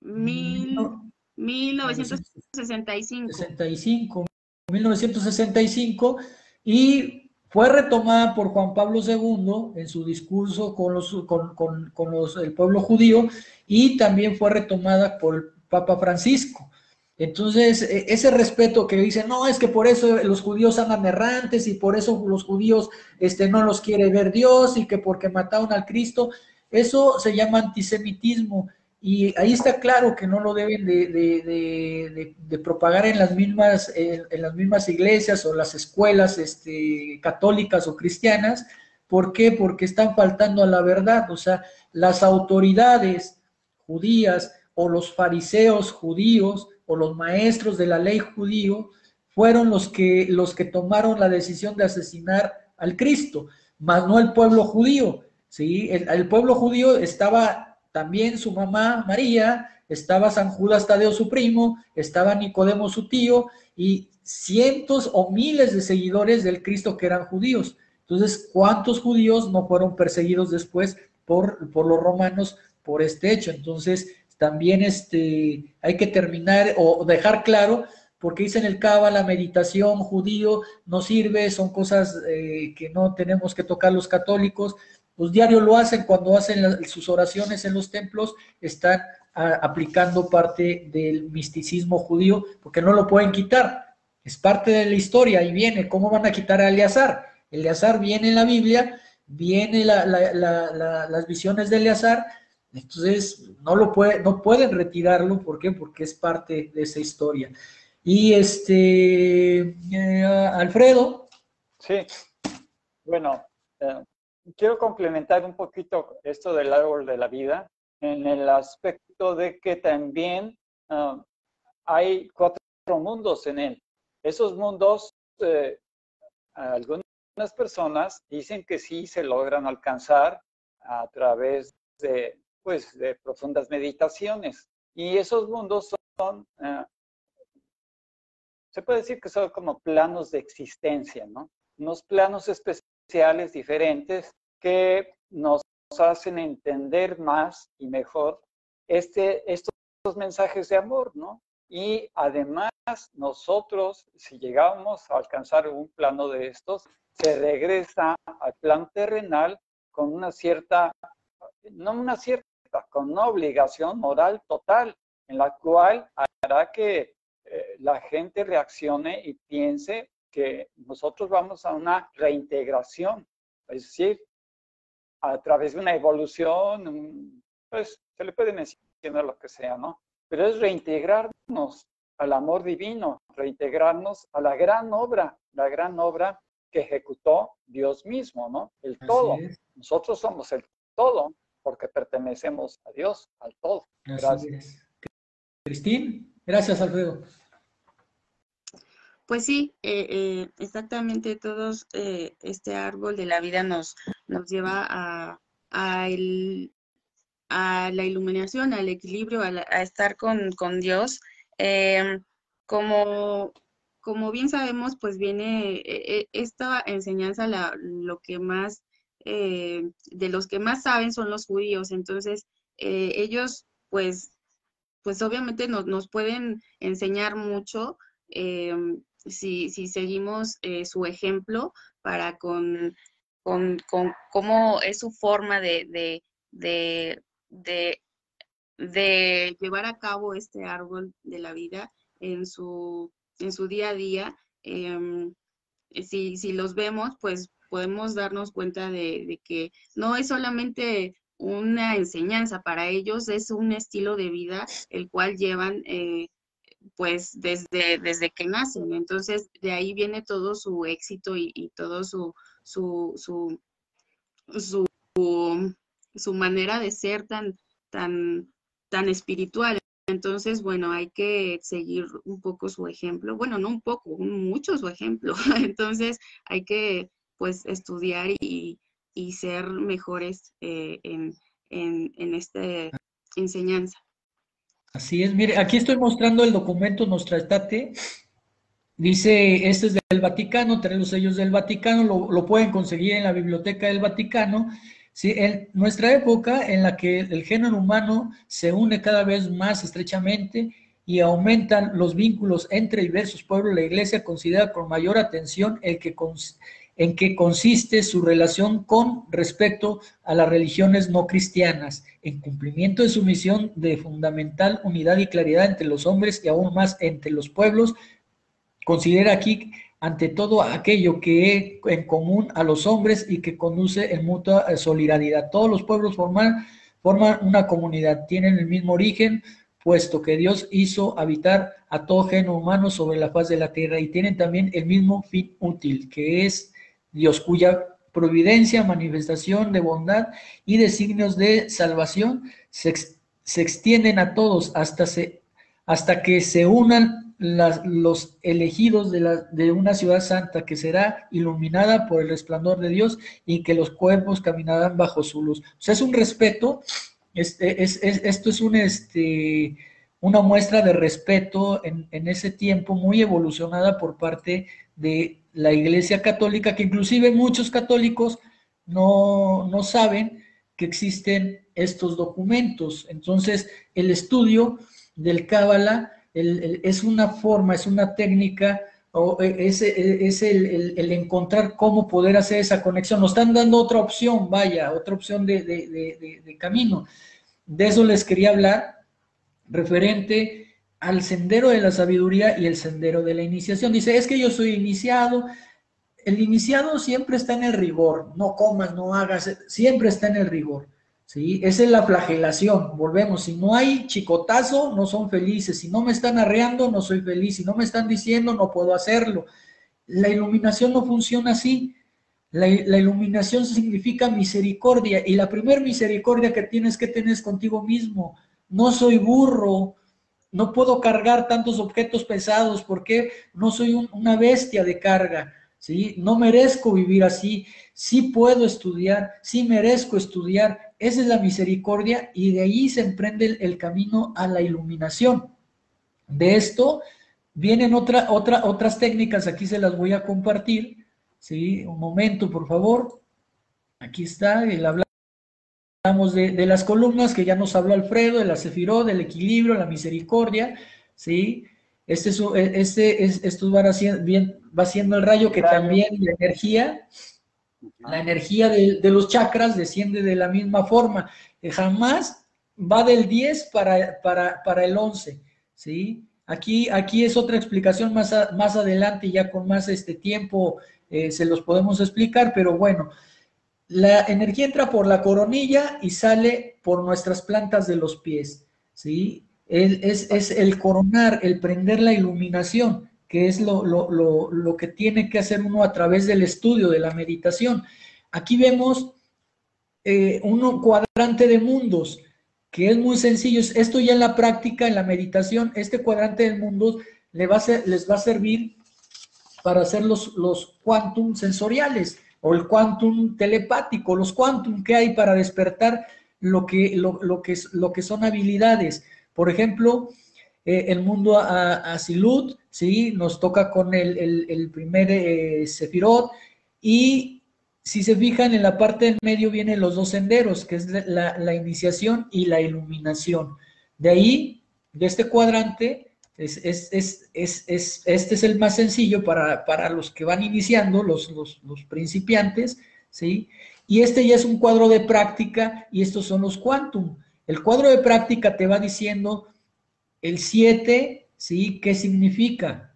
mil, 1965. 65, 1965. Y fue retomada por Juan Pablo II en su discurso con, los, con, con, con los, el pueblo judío y también fue retomada por el Papa Francisco. Entonces, e, ese respeto que dicen, no, es que por eso los judíos andan errantes y por eso los judíos este, no los quiere ver Dios y que porque mataron al Cristo, eso se llama antisemitismo. Y ahí está claro que no lo deben de, propagar en las, mismas, en, las mismas iglesias o las escuelas este, católicas o cristianas. ¿Por qué? Porque están faltando a la verdad. O sea, las autoridades judías o los fariseos judíos o los maestros de la ley judío fueron los que, los que tomaron la decisión de asesinar al Cristo, más no el pueblo judío. ¿sí? El, pueblo judío estaba también su mamá María, estaba San Judas Tadeo su primo, estaba Nicodemo su tío y cientos o miles de seguidores del Cristo que eran judíos. Entonces, ¿cuántos judíos no fueron perseguidos después por, por los romanos por este hecho? Entonces, también este, hay que terminar o dejar claro, porque dicen el Cava, la meditación judío no sirve, son cosas eh, que no tenemos que tocar los católicos. Los diarios lo hacen cuando hacen sus oraciones en los templos, están aplicando parte del misticismo judío, porque no lo pueden quitar. Es parte de la historia y viene. ¿Cómo van a quitar a Eleazar? Eleazar viene en la Biblia, viene las visiones de Eleazar, entonces, no lo puede, no pueden retirarlo, ¿por qué? Porque es parte de esa historia. Y este, eh, Alfredo. Sí, bueno, eh, quiero complementar un poquito esto del árbol de la vida en el aspecto de que también ah, hay cuatro mundos en él. Esos mundos, eh, algunas personas dicen que sí se logran alcanzar a través de pues, de profundas meditaciones. Y esos mundos son, eh, se puede decir que son como planos de existencia, ¿no? Unos planos diferentes que nos hacen entender más y mejor este, estos mensajes de amor, ¿no? Y además nosotros, si llegamos a alcanzar un plano de estos, se regresa al plan terrenal con una cierta, no una cierta, con una obligación moral total, en la cual hará que eh, la gente reaccione y piense que nosotros vamos a una reintegración, es decir, a través de una evolución, pues se le puede mencionar lo que sea, ¿no? Pero es reintegrarnos al amor divino, reintegrarnos a la gran obra, la gran obra que ejecutó Dios mismo, ¿no? El todo. Nosotros somos el todo porque pertenecemos a Dios, al todo. Gracias. Cristín, gracias Alfredo. Pues sí, eh, eh, exactamente todos, eh, este árbol de la vida nos, nos lleva a, a, la iluminación, al equilibrio, a, estar con, Dios. Em, como, como bien sabemos, pues viene esta enseñanza lo que más de los que más saben son los judíos, entonces ellos pues, pues obviamente nos, nos pueden enseñar mucho, eh, si, si seguimos eh, su ejemplo para con, con, con, cómo es su forma de, de, de, de, de llevar a cabo este árbol de la vida en su, en su día a día. Em, si, si los vemos, pues podemos darnos cuenta de, que no es solamente una enseñanza para ellos, es un estilo de vida el cual llevan eh, pues desde, desde que nacen. Entonces, de ahí viene todo su éxito y, todo su, su, su, su, su, manera de ser tan, tan, tan espiritual. Entonces, bueno, hay que seguir un poco su ejemplo. Bueno, no un poco, mucho su ejemplo. Entonces, hay que pues estudiar y, y ser mejores eh, en, en, en esta enseñanza. Así es, mire, aquí estoy mostrando el documento Nostra Estate. Dice, este es del Vaticano, trae los sellos del Vaticano, lo, lo, pueden conseguir en la Biblioteca del Vaticano. Sí, en nuestra época en la que el género humano se une cada vez más estrechamente y aumentan los vínculos entre diversos pueblos, la Iglesia considera con mayor atención el que, en qué consiste su relación con respecto a las religiones no cristianas, en cumplimiento de su misión de fundamental unidad y claridad entre los hombres y aún más entre los pueblos, considera aquí ante todo aquello que es en común a los hombres y que conduce en mutua solidaridad. Todos los pueblos forman, forman una comunidad, tienen el mismo origen, puesto que Dios hizo habitar a todo género humano sobre la faz de la tierra y tienen también el mismo fin útil, que es Dios cuya providencia, manifestación de bondad y designios de salvación se, extienden a todos hasta, se, hasta que se unan los elegidos de, la, de, una ciudad santa que será iluminada por el resplandor de Dios y que los cuerpos caminarán bajo su luz. O sea, es un respeto, este, es, esto es un, este, una muestra de respeto en, ese tiempo muy evolucionada por parte de la Iglesia Católica, que inclusive muchos católicos no, no saben que existen estos documentos. Entonces, el estudio del Cábala es una forma, es una técnica, o e, es, e, es el, encontrar cómo poder hacer esa conexión. Nos están dando otra opción, vaya, otra opción de, de camino. De eso les quería hablar, referente al sendero de la sabiduría y el sendero de la iniciación. Dice, es que yo soy iniciado. El iniciado siempre está en el rigor, no comas, no hagas, siempre está en el rigor. ¿sí? Esa es la flagelación, volvemos, si no hay chicotazo, no son felices, si no me están arreando, no soy feliz, si no me están diciendo, no puedo hacerlo. La iluminación no funciona así. La, iluminación significa misericordia y la primera misericordia que tienes que tener es contigo mismo. No soy burro, no puedo cargar tantos objetos pesados porque no soy una bestia de carga, ¿sí? No merezco vivir así, sí puedo estudiar, sí merezco estudiar, esa es la misericordia y de ahí se emprende el, camino a la iluminación. De esto vienen otra, otra, otras técnicas, aquí se las voy a compartir, ¿sí? Un momento, por favor. Aquí está, el hablar Hablamos de, las columnas que ya nos habló Alfredo, de la sefiró, del equilibrio, la misericordia, ¿sí? Este, es, este es, esto va haciendo, bien, va siendo el rayo que también la energía, la energía de, los chakras desciende de la misma forma. jamás va del 10 para, para, el 11, ¿sí? Aquí, aquí es otra explicación más, más adelante, ya con más este tiempo eh, se los podemos explicar, pero bueno, la energía entra por la coronilla y sale por nuestras plantas de los pies, ¿sí? Es, es el coronar, el prender la iluminación, que es lo, lo, que tiene que hacer uno a través del estudio, de la meditación. Aquí vemos eh, un cuadrante de mundos, que es muy sencillo. Esto ya en la práctica, en la meditación, este cuadrante de mundos les va a, les va a servir para hacer los, los quantum sensoriales o el quantum telepático, los quantum que hay para despertar lo que, lo, que, lo que son habilidades. Por ejemplo, eh, el mundo a, Silut, ¿sí? nos toca con el, primer eh, Sefirot, y si se fijan, en la parte del medio vienen los dos senderos, que es la, la iniciación y la iluminación. De ahí, de este cuadrante, Es, es, es, este es el más sencillo para, para los que van iniciando, los, los, los, principiantes, ¿sí? Y este ya es un cuadro de práctica y estos son los quantum. El cuadro de práctica te va diciendo el 7, ¿sí? ¿Qué significa?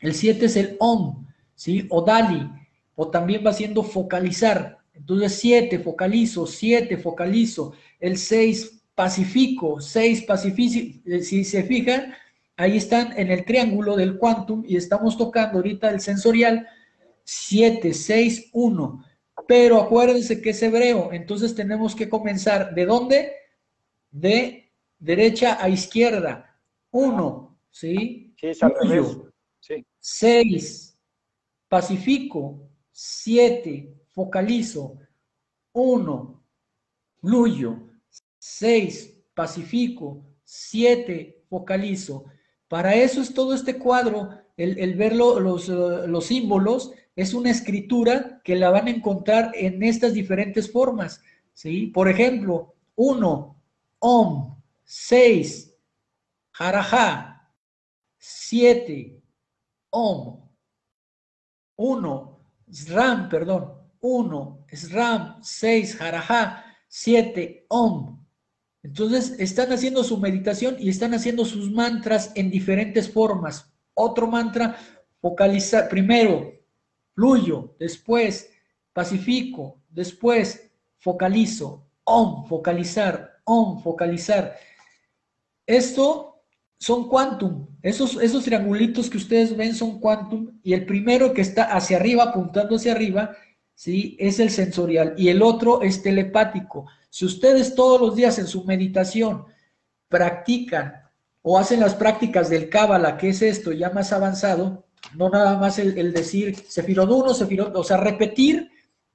El 7 es el OM, ¿sí? O DALI, o también va siendo focalizar. Entonces 7, focalizo, 7, focalizo. El 6, pacifico, 6, pacifico. Eh, si se fijan, ahí están en el triángulo del quantum y estamos tocando ahorita el sensorial 7, 6, 1. Pero acuérdense que es hebreo, entonces tenemos que comenzar. ¿De dónde? De derecha a izquierda. 1, ¿sí? Sí, es al revés. Sí. 6, pacifico. 7, focalizo. 1, fluyo. 6, pacifico. 7, focalizo. Para eso es todo este cuadro, el, ver los, los símbolos, es una escritura que la van a encontrar en estas diferentes formas. ¿sí? Por ejemplo, 1, om, 6, jarajá, 7, om, 1, sram, perdón, 1, sram, 6, jarajá, 7, om. Entonces están haciendo su meditación y están haciendo sus mantras en diferentes formas. Otro mantra, focaliza, primero, fluyo, después, pacifico, después, focalizo, om, focalizar, om, focalizar. Esto son quantum. Esos, esos triangulitos que ustedes ven son quantum y el primero que está hacia arriba, apuntando hacia arriba, ¿sí? es el sensorial y el otro es telepático. Si ustedes todos los días en su meditación practican o hacen las prácticas del Cábala, que es esto ya más avanzado, no nada más el, decir Sefirot 1, Sefirot, o sea, repetir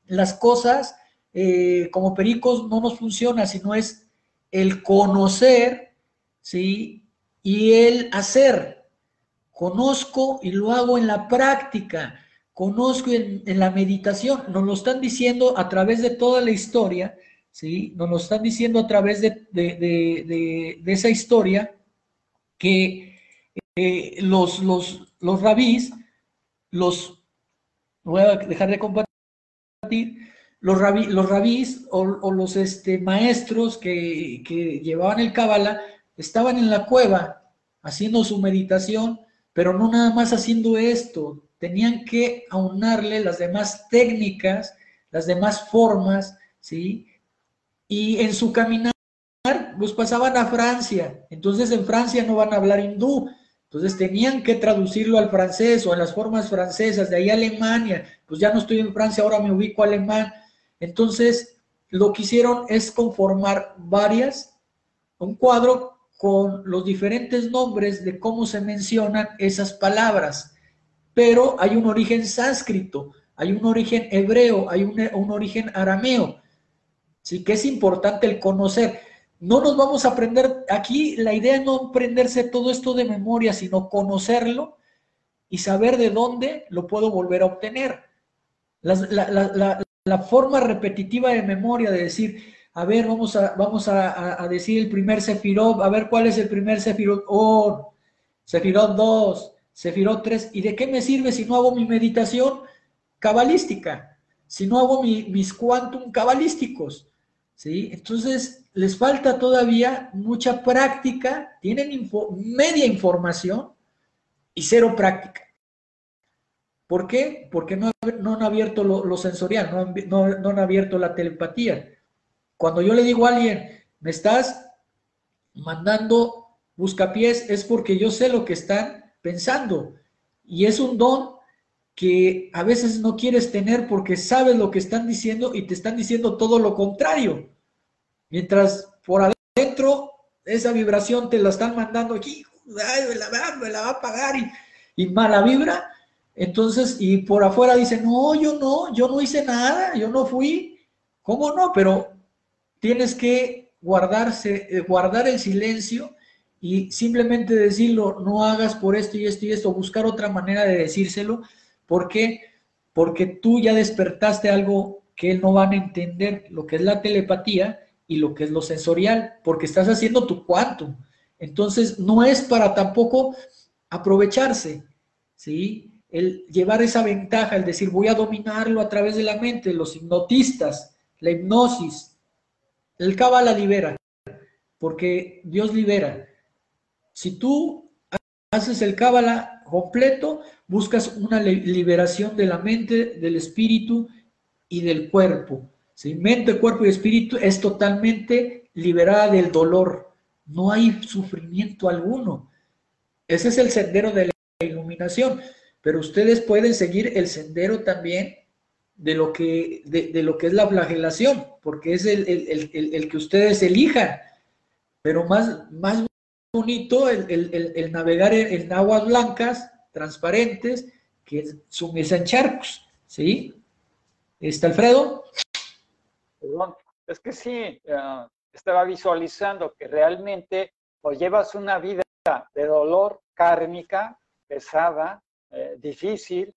las cosas eh, como pericos no nos funciona, sino es el conocer, ¿sí? Y el hacer. Conozco y lo hago en la práctica, conozco en, la meditación, nos lo están diciendo a través de toda la historia, ¿sí? Nos lo están diciendo a través de, esa historia que eh, los, los, los rabís, los, voy a dejar de compartir, los, rabí, los rabís o, los este, maestros que, que llevaban el Kabbalah estaban en la cueva haciendo su meditación, pero no nada más haciendo esto, tenían que aunarle las demás técnicas, las demás formas, ¿sí? y en su caminar los pasaban a Francia. Entonces en Francia no van a hablar hindú. Entonces tenían que traducirlo al francés o a las formas francesas, de ahí a Alemania. Pues ya no estoy en Francia, ahora me ubico alemán. Entonces lo que hicieron es conformar varias, un cuadro con los diferentes nombres de cómo se mencionan esas palabras. Pero hay un origen sánscrito, hay un origen hebreo, hay un, origen arameo. ¿sí? Que es importante el conocer. No nos vamos a aprender, aquí la idea es no aprenderse todo esto de memoria, sino conocerlo y saber de dónde lo puedo volver a obtener. La, forma repetitiva de memoria de decir, a ver, vamos a, vamos a, decir el primer Sefirot, a ver cuál es el primer Sefirot Or, Sefirot 2, Sefirot 3, ¿y de qué me sirve si no hago mi meditación cabalística? Si no hago mis quantum cabalísticos. ¿sí? Entonces, les falta todavía mucha práctica, tienen media información y cero práctica. ¿Por qué? Porque no, han abierto lo, sensorial, no, han abierto la telepatía. Cuando yo le digo a alguien, me estás mandando buscapiés, es porque yo sé lo que están pensando. Y es un don que a veces no quieres tener porque sabes lo que están diciendo y te están diciendo todo lo contrario. Mientras por adentro esa vibración te la están mandando aquí, me, la va, a pagar y, mala vibra. Entonces, y por afuera dice, no, yo no, yo no hice nada, yo no fui. ¿Cómo no? Pero tienes que guardarse, eh, guardar el silencio y simplemente decirlo, no hagas por esto y esto y esto, buscar otra manera de decírselo ¿Por qué? Porque tú ya despertaste algo que no van a entender, lo que es la telepatía y lo que es lo sensorial, porque estás haciendo tu quantum. Entonces, no es para tampoco aprovecharse, ¿sí? El llevar esa ventaja, el decir, voy a dominarlo a través de la mente, los hipnotistas, la hipnosis. El la libera, porque Dios libera. Si tú haces el cábala completo, buscas una liberación de la mente, del espíritu y del cuerpo. ¿sí? Mente, cuerpo y espíritu es totalmente liberada del dolor. No hay sufrimiento alguno. Ese es el sendero de la iluminación. Pero ustedes pueden seguir el sendero también de lo que, de, lo que es la flagelación, porque es el, el, que ustedes elijan. Pero más, más bonito el, navegar en, aguas blancas, transparentes, que sumirse en charcos, ¿sí? ¿Está Alfredo? Perdón, es que sí, eh, estaba visualizando que realmente o llevas una vida de dolor kármica, pesada, eh, difícil,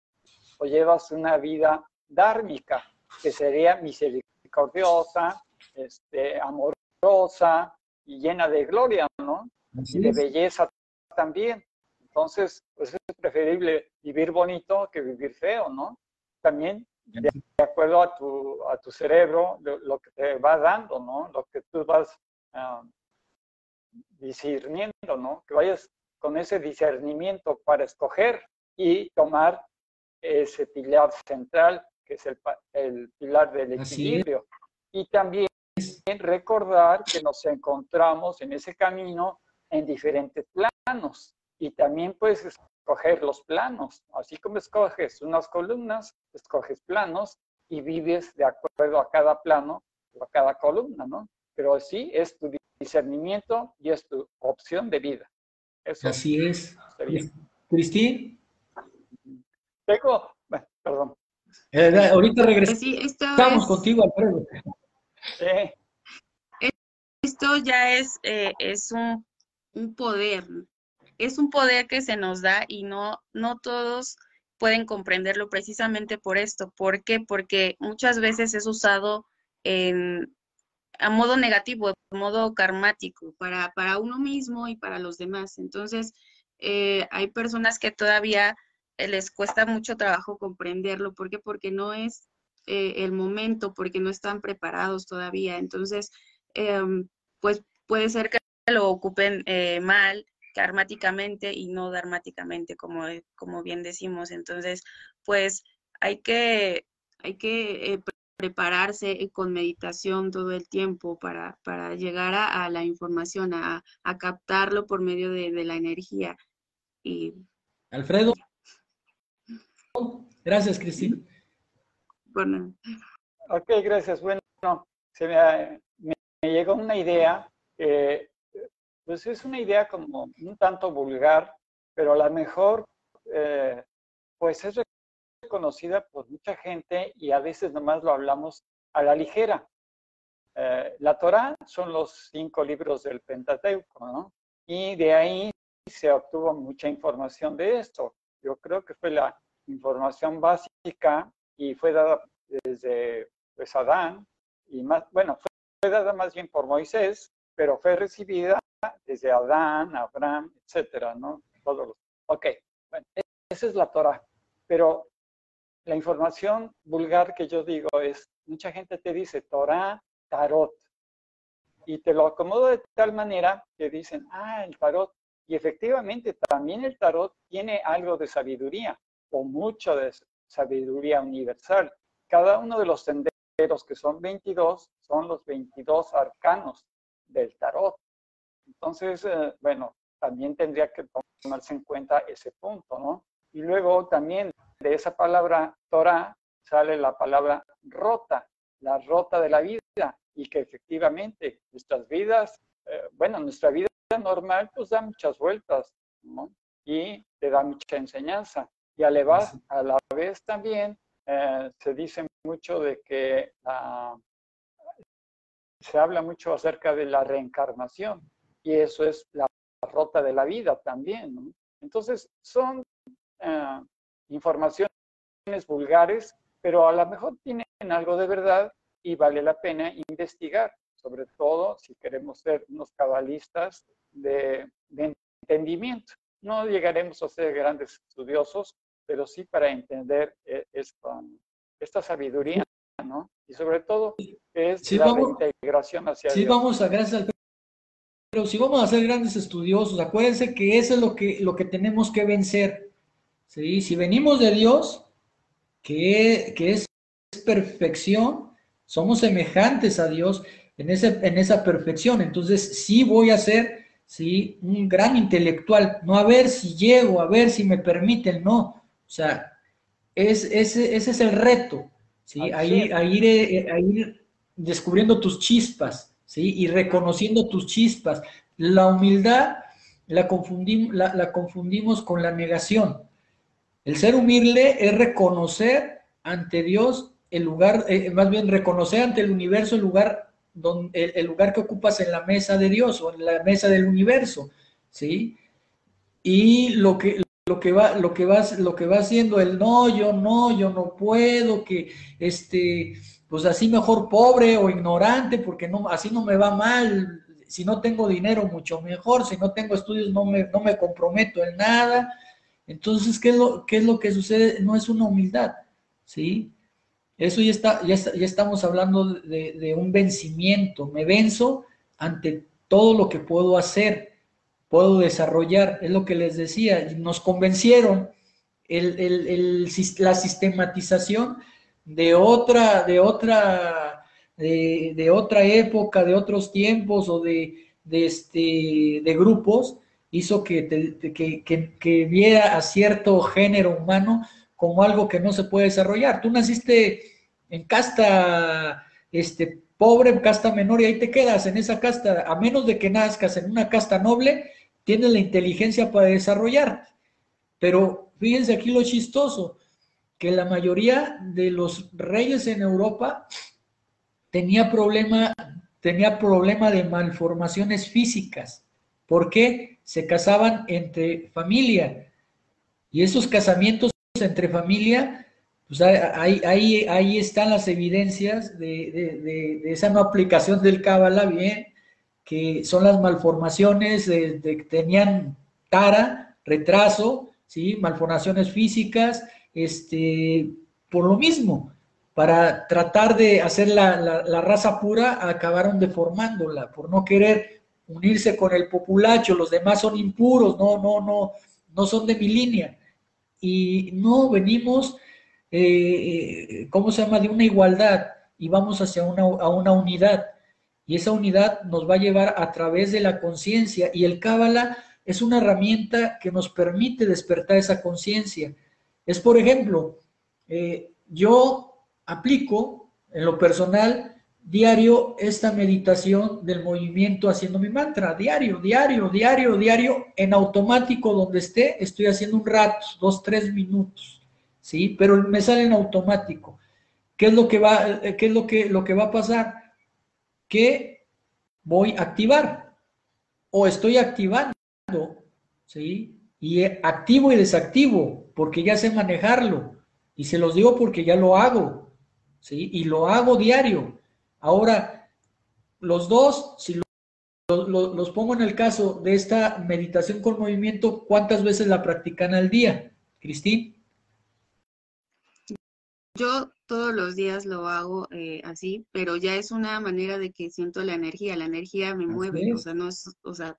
o llevas una vida dármica, que sería misericordiosa, este, amorosa y llena de gloria, ¿no? Y de belleza también. Entonces, pues es preferible vivir bonito que vivir feo, ¿no? También de, acuerdo a tu, a tu cerebro, lo, que te va dando, ¿no? Lo que tú vas uh, discerniendo, ¿no? Que vayas con ese discernimiento para escoger y tomar ese pilar central, que es el, el pilar del equilibrio. Y también recordar que nos encontramos en ese camino en diferentes planos y también puedes escoger los planos, así como escoges unas columnas, escoges planos y vives de acuerdo a cada plano o a cada columna, ¿no? Pero sí es tu discernimiento y es tu opción de vida. Así es. Cristín. Tengo, perdón. Eh, ahorita regresamos contigo, Alfredo. Esto ya es, eh, es un un poder, es un poder que se nos da y no, no todos pueden comprenderlo precisamente por esto. ¿Por qué? Porque muchas veces es usado en, a modo negativo, a modo karmático, para, para uno mismo y para los demás. Entonces, eh, hay personas que todavía eh, les cuesta mucho trabajo comprenderlo. ¿Por qué? Porque no es eh, el momento, porque no están preparados todavía. Entonces, em, pues puede ser que lo ocupen eh, mal, karmáticamente y no dharmáticamente, como, como bien decimos. Entonces, pues hay que, hay que eh, prepararse con meditación todo el tiempo para, para llegar a, la información, a, a, captarlo por medio de, la energía. Y, Alfredo. Gracias, Cristina. Bueno. Ok, gracias. Bueno, se me, me, llegó una idea. Eh, pues es una idea como un tanto vulgar, pero a lo mejor eh, pues es reconocida por mucha gente y a veces nomás lo hablamos a la ligera. Eh, la Torah son los cinco libros del Pentateuco, ¿no? Y de ahí se obtuvo mucha información de esto. Yo creo que fue la información básica y fue dada desde pues, Adán, y más, bueno, fue dada más bien por Moisés, pero fue recibida desde Adán, Abraham, etcétera, ¿no? Todos los... Ok, bueno, esa es la Torah. Pero la información vulgar que yo digo es, mucha gente te dice Torah, Tarot. Y te lo acomodo de tal manera que dicen, ah, el Tarot. Y efectivamente también el Tarot tiene algo de sabiduría, o mucho de sabiduría universal. Cada uno de los senderos, que son 22, son los 22 arcanos del Tarot. Entonces, eh, bueno, también tendría que tomarse en cuenta ese punto, ¿no? Y luego también de esa palabra Torah sale la palabra rota, la rota de la vida, y que efectivamente nuestras vidas, eh, bueno, nuestra vida normal pues da muchas vueltas, ¿no? Y te da mucha enseñanza. Y a la, a la vez también eh, se dice mucho de que se habla mucho acerca de la reencarnación y eso es la rota de la vida también. Entonces, son eh, informaciones vulgares, pero a lo mejor tienen algo de verdad y vale la pena investigar, sobre todo si queremos ser unos cabalistas de, entendimiento. No llegaremos a ser grandes estudiosos, pero sí para entender eh, esta sabiduría, ¿no? Y sobre todo es la integración hacia sí, vamos a, gracias al pero si vamos a ser grandes estudiosos, acuérdense que eso es lo que, lo que tenemos que vencer. ¿sí? Si venimos de Dios, que, que es perfección, somos semejantes a Dios en, ese, en esa perfección. Entonces, sí voy a ser ¿sí? un gran intelectual, no a ver si llego, a ver si me permiten, no. O sea, es, ese, ese es el reto, ¿sí? A ir, a, ir, a ir descubriendo tus chispas, ¿sí? Y reconociendo tus chispas. La humildad la, confundimos, la, confundimos con la negación. El ser humilde es reconocer ante Dios el lugar, eh, más bien reconocer ante el universo el lugar, donde, el, lugar que ocupas en la mesa de Dios o en la mesa del universo, ¿sí? Y lo que, lo que va, lo que va, lo que va haciendo el no, yo no, yo no puedo, que este, pues así mejor pobre o ignorante, porque no, así no me va mal, si no tengo dinero mucho mejor, si no tengo estudios no me, no me comprometo en nada. Entonces, ¿qué es, lo, ¿qué es lo que sucede? No es una humildad, ¿sí? Eso ya, está, ya, ya estamos hablando de, un vencimiento, me venzo ante todo lo que puedo hacer, puedo desarrollar, es lo que les decía, nos convencieron el, el, el, la sistematización de otra, de otra, de, otra época, de otros tiempos o de, de, este, de grupos, hizo que, que, que, viera a cierto género humano como algo que no se puede desarrollar. Tú naciste en casta este, pobre, en casta menor, y ahí te quedas en esa casta, a menos de que nazcas en una casta noble, tienes la inteligencia para desarrollar. Pero fíjense aquí lo chistoso, que la mayoría de los reyes en Europa tenía problema, tenía problema de malformaciones físicas. ¿Por qué? Se casaban entre familia. Y esos casamientos entre familia, pues ahí, ahí, ahí están las evidencias de, esa no aplicación del Kabbalah, bien, que son las malformaciones, de, tenían tara, retraso, ¿sí? malformaciones físicas, este, por lo mismo, para tratar de hacer la, raza pura, acabaron deformándola, por no querer unirse con el populacho, los demás son impuros, no, no, no, no son de mi línea. Y no venimos, eh, ¿cómo se llama?, de una igualdad y vamos hacia una, a una unidad. Y esa unidad nos va a llevar a través de la conciencia. Y el Cábala es una herramienta que nos permite despertar esa conciencia. Es, por ejemplo, eh, yo aplico en lo personal diario esta meditación del movimiento haciendo mi mantra, diario, diario, diario, diario, en automático donde esté, estoy haciendo un rato, dos, tres minutos, ¿sí? Pero me sale en automático. ¿Qué es lo que va, eh, qué es lo que, lo que va a pasar? Que voy a activar o estoy activando, ¿sí? Y activo y desactivo, porque ya sé manejarlo. Y se los digo porque ya lo hago, ¿sí? Y lo hago diario. Ahora, los dos, si los pongo en el caso de esta meditación con movimiento, ¿cuántas veces la practican al día? Cristín. Yo todos los días lo hago eh, así, pero ya es una manera de que siento la energía, la energía me mueve, o sea, no es, o sea,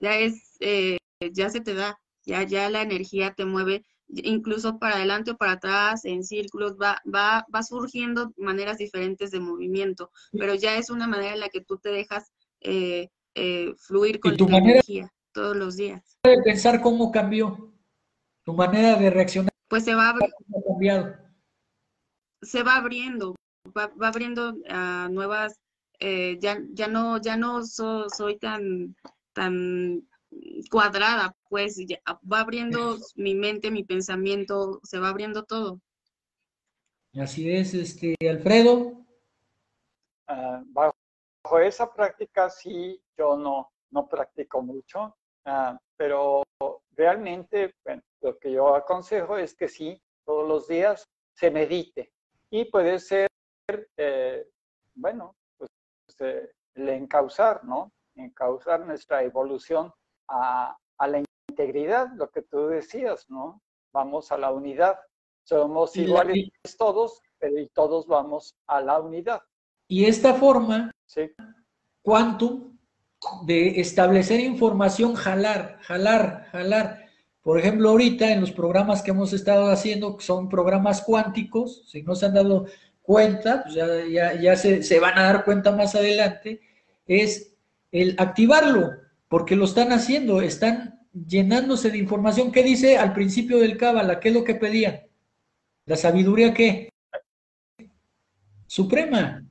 ya es, eh, ya se te da, ya, ya la energía te mueve incluso para adelante o para atrás, en círculos, va, va, va surgiendo maneras diferentes de movimiento, pero ya es una manera en la que tú te dejas eh, eh, fluir con tu la energía todos los días. De pensar cómo cambió, tu manera de reaccionar. Pues se va, se va abriendo, va, abriendo a nuevas, eh, ya, ya no, ya no soy tan, tan cuadrada, pues va abriendo mi mente, mi pensamiento, se va abriendo todo. Así es, este, Alfredo. Ah, bajo esa práctica sí, yo no, no practico mucho, ah, pero realmente lo que yo aconsejo es que sí, todos los días se medite y puede ser, eh, bueno, pues, eh, el encauzar, ¿no? en causar nuestra evolución a, a la integridad, lo que tú decías, ¿no? Vamos a la unidad. Somos iguales todos, pero y todos vamos a la unidad. Y esta forma, sí. quantum, de establecer información, jalar, jalar, jalar. Por ejemplo, ahorita en los programas que hemos estado haciendo, que son programas cuánticos, si no se han dado cuenta, pues ya, ya, se, se, van a dar cuenta más adelante, es el activarlo, porque lo están haciendo, están llenándose de información. ¿Qué dice al principio del Cábala? ¿Qué es lo que pedía? ¿La sabiduría qué? Suprema.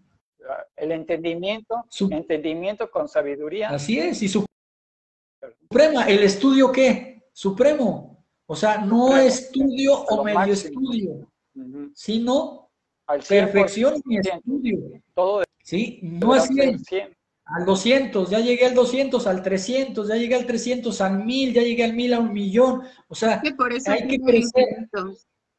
El entendimiento, entendimiento con sabiduría. Así es, y suprema, ¿el estudio qué? Supremo. O sea, no estudio o medio estudio, sino perfección y estudio. Todo ¿Sí? No así al 200, ya llegué al 200, al 300, ya llegué al 300, al 1000, ya llegué al 1000, a un millón. O sea, hay que crecer.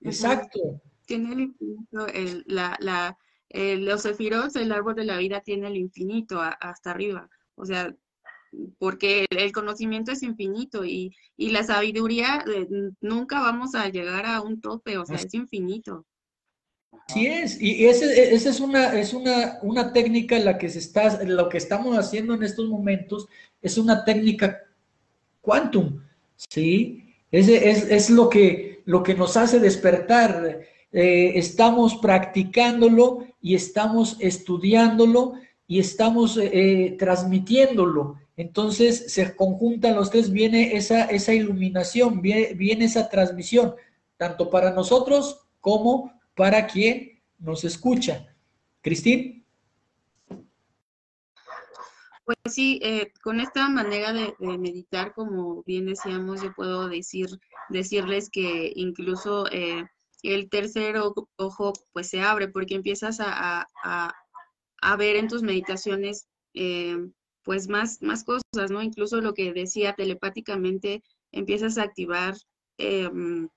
Exacto. Tiene el infinito, el, la, la, los sefiros, el árbol de la vida tiene el infinito hasta arriba. O sea, porque el conocimiento es infinito y, y la sabiduría eh, nunca vamos a llegar a un tope, o sea, es infinito. Sí es, y esa es, una, es una, una técnica en la que se está, lo que estamos haciendo en estos momentos es una técnica quantum, ¿sí? Ese es, es lo, que, lo que nos hace despertar. Eh, estamos practicándolo y estamos estudiándolo y estamos eh, eh, transmitiéndolo. Entonces se conjuntan los tres, viene esa, esa iluminación, viene, esa transmisión, tanto para nosotros como para quien nos escucha. Cristín. Pues sí, eh, con esta manera de, meditar, como bien decíamos, yo puedo decir, decirles que incluso eh, el tercer ojo pues se abre porque empiezas a, ver en tus meditaciones eh, pues más, más cosas, ¿no? Incluso lo que decía telepáticamente, empiezas a activar em,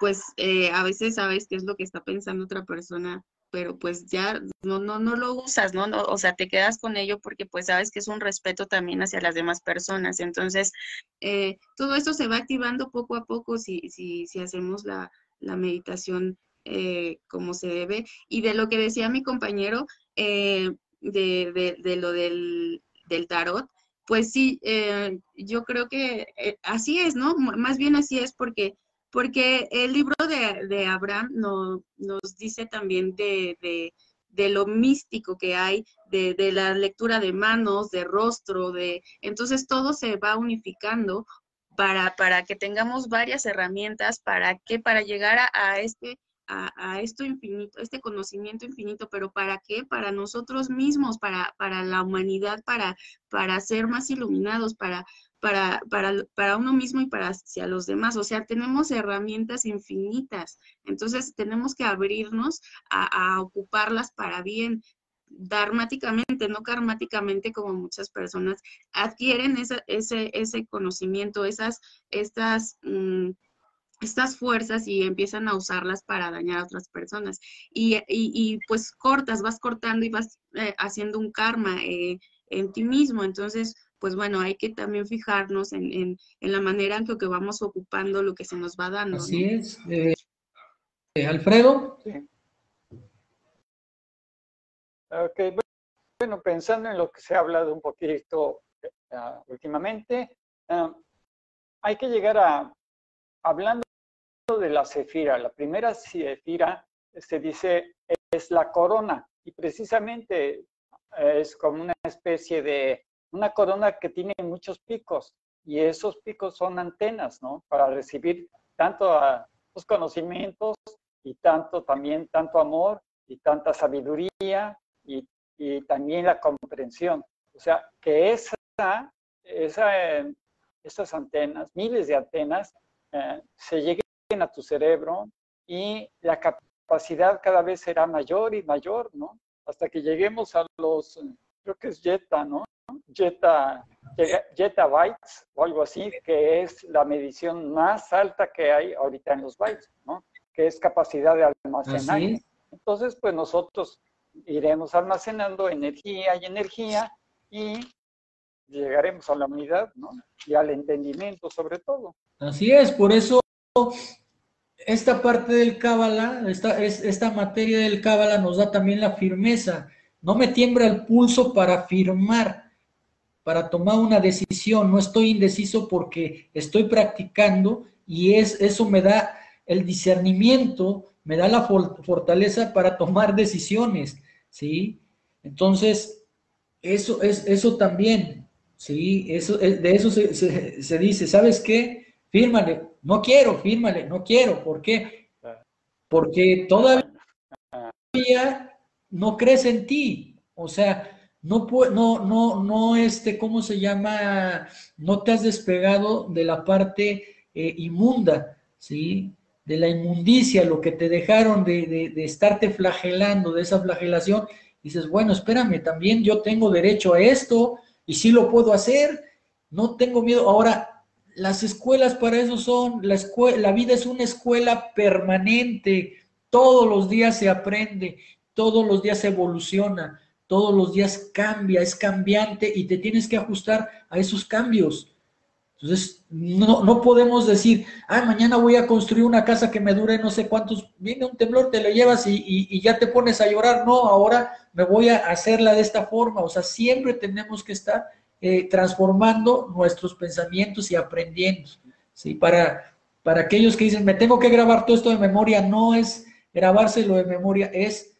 pues eh, a veces sabes qué es lo que está pensando otra persona, pero pues ya no, no, no lo usas, ¿no? ¿no? O sea, te quedas con ello porque pues sabes que es un respeto también hacia las demás personas. Entonces, eh, todo esto se va activando poco a poco si, si, si hacemos la, la meditación eh, como se debe. Y de lo que decía mi compañero, de, de, de, lo del, del tarot, pues sí, yo creo que así es, ¿no? Más bien así es porque porque el libro de, Abraham nos dice también de, lo místico que hay, de, la lectura de manos, de rostro, de entonces todo se va unificando para, para que tengamos varias herramientas para que para llegar a, este a, esto infinito, este conocimiento infinito, pero ¿para qué? Para nosotros mismos, para, para la humanidad, para, para ser más iluminados, para, para, para, para uno mismo y para hacia los demás. O sea, tenemos herramientas infinitas. Entonces, tenemos que abrirnos a, ocuparlas para bien, dharmáticamente, no karmáticamente como muchas personas adquieren ese, ese conocimiento, esas, estas, mm, estas fuerzas y empiezan a usarlas para dañar a otras personas. Y, y, pues cortas, vas cortando y vas eh, haciendo un karma eh, en ti mismo. Entonces, pues bueno, hay que también fijarnos en, en, la manera en que, vamos ocupando lo que se nos va dando. Así es. Eh, eh, Alfredo. bueno, pensando en lo que se ha hablado un poquito eh, últimamente, hay que llegar a, hablando de la cefira, la primera cefira se dice es la corona y precisamente es como una especie de una corona que tiene muchos picos y esos picos son antenas, ¿no? Para recibir tanto a los conocimientos y tanto también, tanto amor y tanta sabiduría y, y también la comprensión. O sea, que esa, esa, eh, esas antenas, miles de antenas, eh, se lleguen a tu cerebro y la capacidad cada vez será mayor y mayor, ¿no? Hasta que lleguemos a los, creo que es Jetta, ¿no? Jetta, Jetta bytes o algo así, que es la medición más alta que hay ahorita en los bytes, ¿no? que es capacidad de almacenar. Entonces, pues nosotros iremos almacenando energía y energía y llegaremos a la unidad, ¿no? Y al entendimiento sobre todo. Así es, por eso esta parte del Cábala, esta, esta materia del Cábala nos da también la firmeza. No me tiembra el pulso para firmar, para tomar una decisión. No estoy indeciso porque estoy practicando y es, eso me da el discernimiento, me da la fortaleza para tomar decisiones, ¿sí? Entonces, eso, es, eso también, ¿sí? Eso, de eso se, se dice, ¿sabes qué? Fírmale, no quiero, fírmale, no quiero. ¿Por qué? Porque todavía no crees en ti. O sea, no, no, no, no, este, ¿cómo se llama? No te has despegado de la parte eh, inmunda, ¿sí? De la inmundicia, lo que te dejaron de, de, estarte flagelando, de esa flagelación. Dices, bueno, espérame, también yo tengo derecho a esto y sí lo puedo hacer. No tengo miedo. Ahora, las escuelas para eso son, la, escuela, la vida es una escuela permanente, todos los días se aprende, todos los días se evoluciona, todos los días cambia, es cambiante y te tienes que ajustar a esos cambios. Entonces, no, no podemos decir, ah, mañana voy a construir una casa que me dure no sé cuántos, viene un temblor, te lo llevas y, y ya te pones a llorar. No, ahora me voy a hacerla de esta forma. O sea, siempre tenemos que estar eh, transformando nuestros pensamientos y aprendiendo. ¿sí? Para, para aquellos que dicen, me tengo que grabar todo esto de memoria, no es grabárselo de memoria, es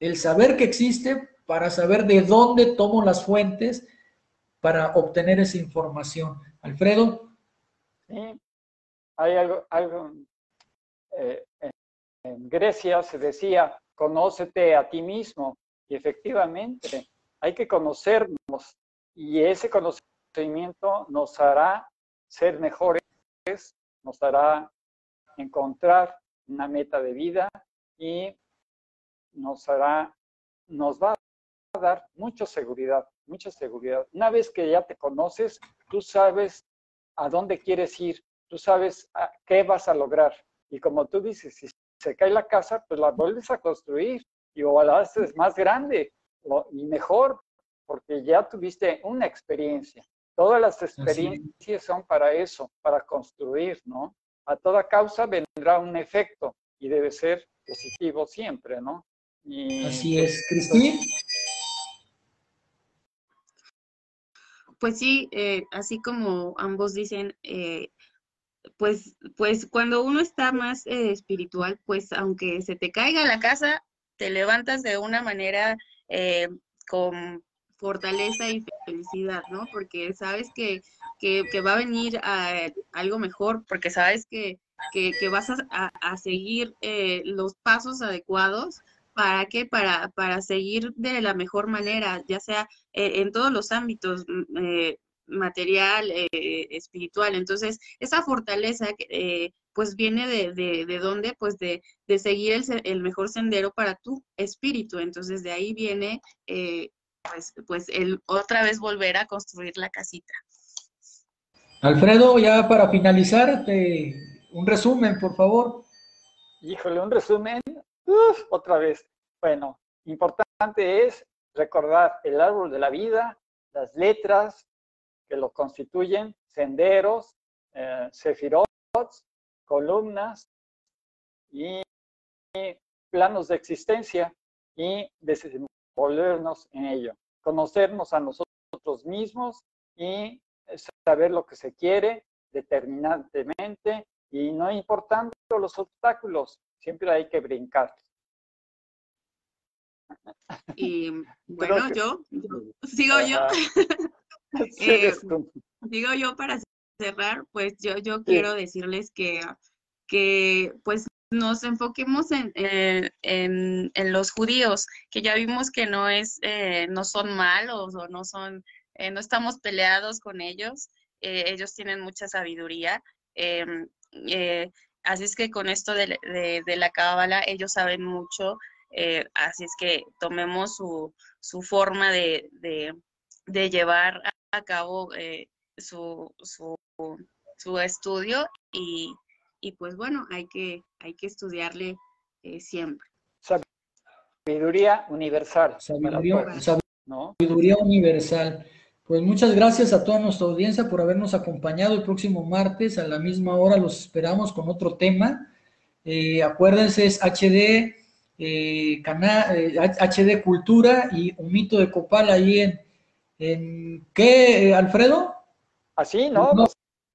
el saber que existe para saber de dónde tomo las fuentes para obtener esa información. Alfredo. Sí, hay algo, algo eh, en Grecia se decía, conócete a ti mismo, y efectivamente hay que conocernos y ese conocimiento nos hará ser mejores, nos hará encontrar una meta de vida y nos hará, nos va a dar mucha seguridad, mucha seguridad. Una vez que ya te conoces, tú sabes a dónde quieres ir, tú sabes qué vas a lograr. Y como tú dices, si se cae la casa, pues la vuelves a construir y o la haces más grande y mejor, porque ya tuviste una experiencia. Todas las experiencias son para eso, para construir, ¿no? A toda causa vendrá un efecto y debe ser positivo siempre, ¿no? Así es. Cristina. Pues sí, eh, así como ambos dicen, eh, pues, pues cuando uno está más eh, espiritual, pues aunque se te caiga la casa, te levantas de una manera con fortaleza y felicidad, ¿no? Porque sabes que, va a venir a, algo mejor, porque sabes que, vas a, seguir eh, los pasos adecuados. ¿Para qué? Para, para seguir de la mejor manera, ya sea eh, en todos los ámbitos, mm, eh, material, espiritual. Entonces, esa fortaleza pues viene de, de, de dónde? Pues de, de seguir el, el, mejor sendero para tu espíritu. Entonces, de ahí viene pues, pues el otra vez volver a construir la casita. Alfredo, ya para finalizar, un resumen, por favor. Híjole, un resumen, otra vez. Bueno, importante es recordar el árbol de la vida, las letras que lo constituyen, senderos, eh, columnas y planos de existencia y volvernos en ello, conocernos a nosotros mismos y saber lo que se quiere determinantemente y no importando los obstáculos, siempre hay que brincar. Y bueno, yo, sigo yo. Eh, digo yo para cerrar, pues yo, yo quiero decirles que, que pues nos enfoquemos en, en, en, los judíos, que ya vimos que no, es, eh, no son malos o no son, eh, no estamos peleados con ellos, eh, ellos tienen mucha sabiduría. Así es que con esto de, de, la cábala, ellos saben mucho, así es que tomemos su, su forma de, de, llevar a cabo su, su, su estudio y y pues bueno, hay que, hay que estudiarle eh, siempre. Sabiduría universal. Sabiduría, universal. Pues muchas gracias a toda nuestra audiencia por habernos acompañado el próximo martes a la misma hora. Los esperamos con otro tema. Eh, acuérdense, es HD, eh, HD eh, Cultura y un mito de Copal ahí en, en ¿qué, Alfredo? Así, ¿no? no.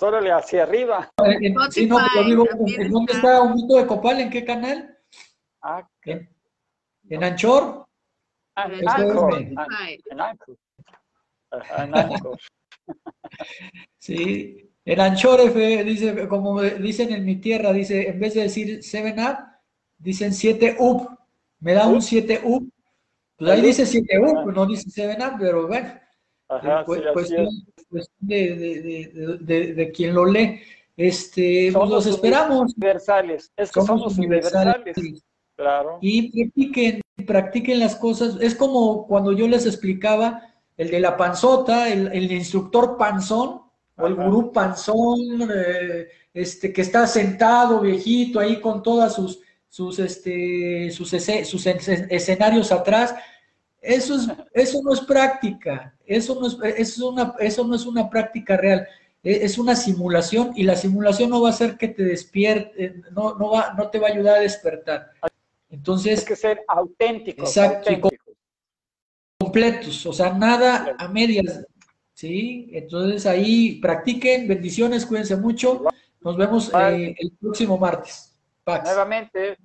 Órale, hacia arriba. En, sí, no, digo, ¿dónde está un mito de Copal? ¿En qué canal? Ah, ¿En, en Anchor? Ah, en Anchor. En Anchor. sí, el Anchor dice, como dicen en mi tierra, dice, en vez de decir 7 up, dicen 7 up. Me da un 7 up. Pues ahí dice 7 up, no dice 7 up, pero bueno. Ajá, pues, cuestión, de, de, de, de, quien lo lee. Este, pues los esperamos. Universales, es que somos, universales. Claro. Y practiquen, practiquen las cosas. Es como cuando yo les explicaba el de la panzota, el, instructor panzón, o el gurú panzón, eh, este, que está sentado, viejito, ahí con todas sus, sus, este, sus, escenarios atrás. Eso, es, eso no es práctica, eso no es, eso, una, eso no es una práctica real, e, es una simulación y la simulación no va a hacer que te despierte, no, no, va, no te va a ayudar a despertar. Entonces... Hay que ser auténtico. Exacto, completos, o sea, nada a medias, ¿sí? Entonces ahí practiquen, bendiciones, cuídense mucho, nos vemos eh, el próximo martes. Nuevamente.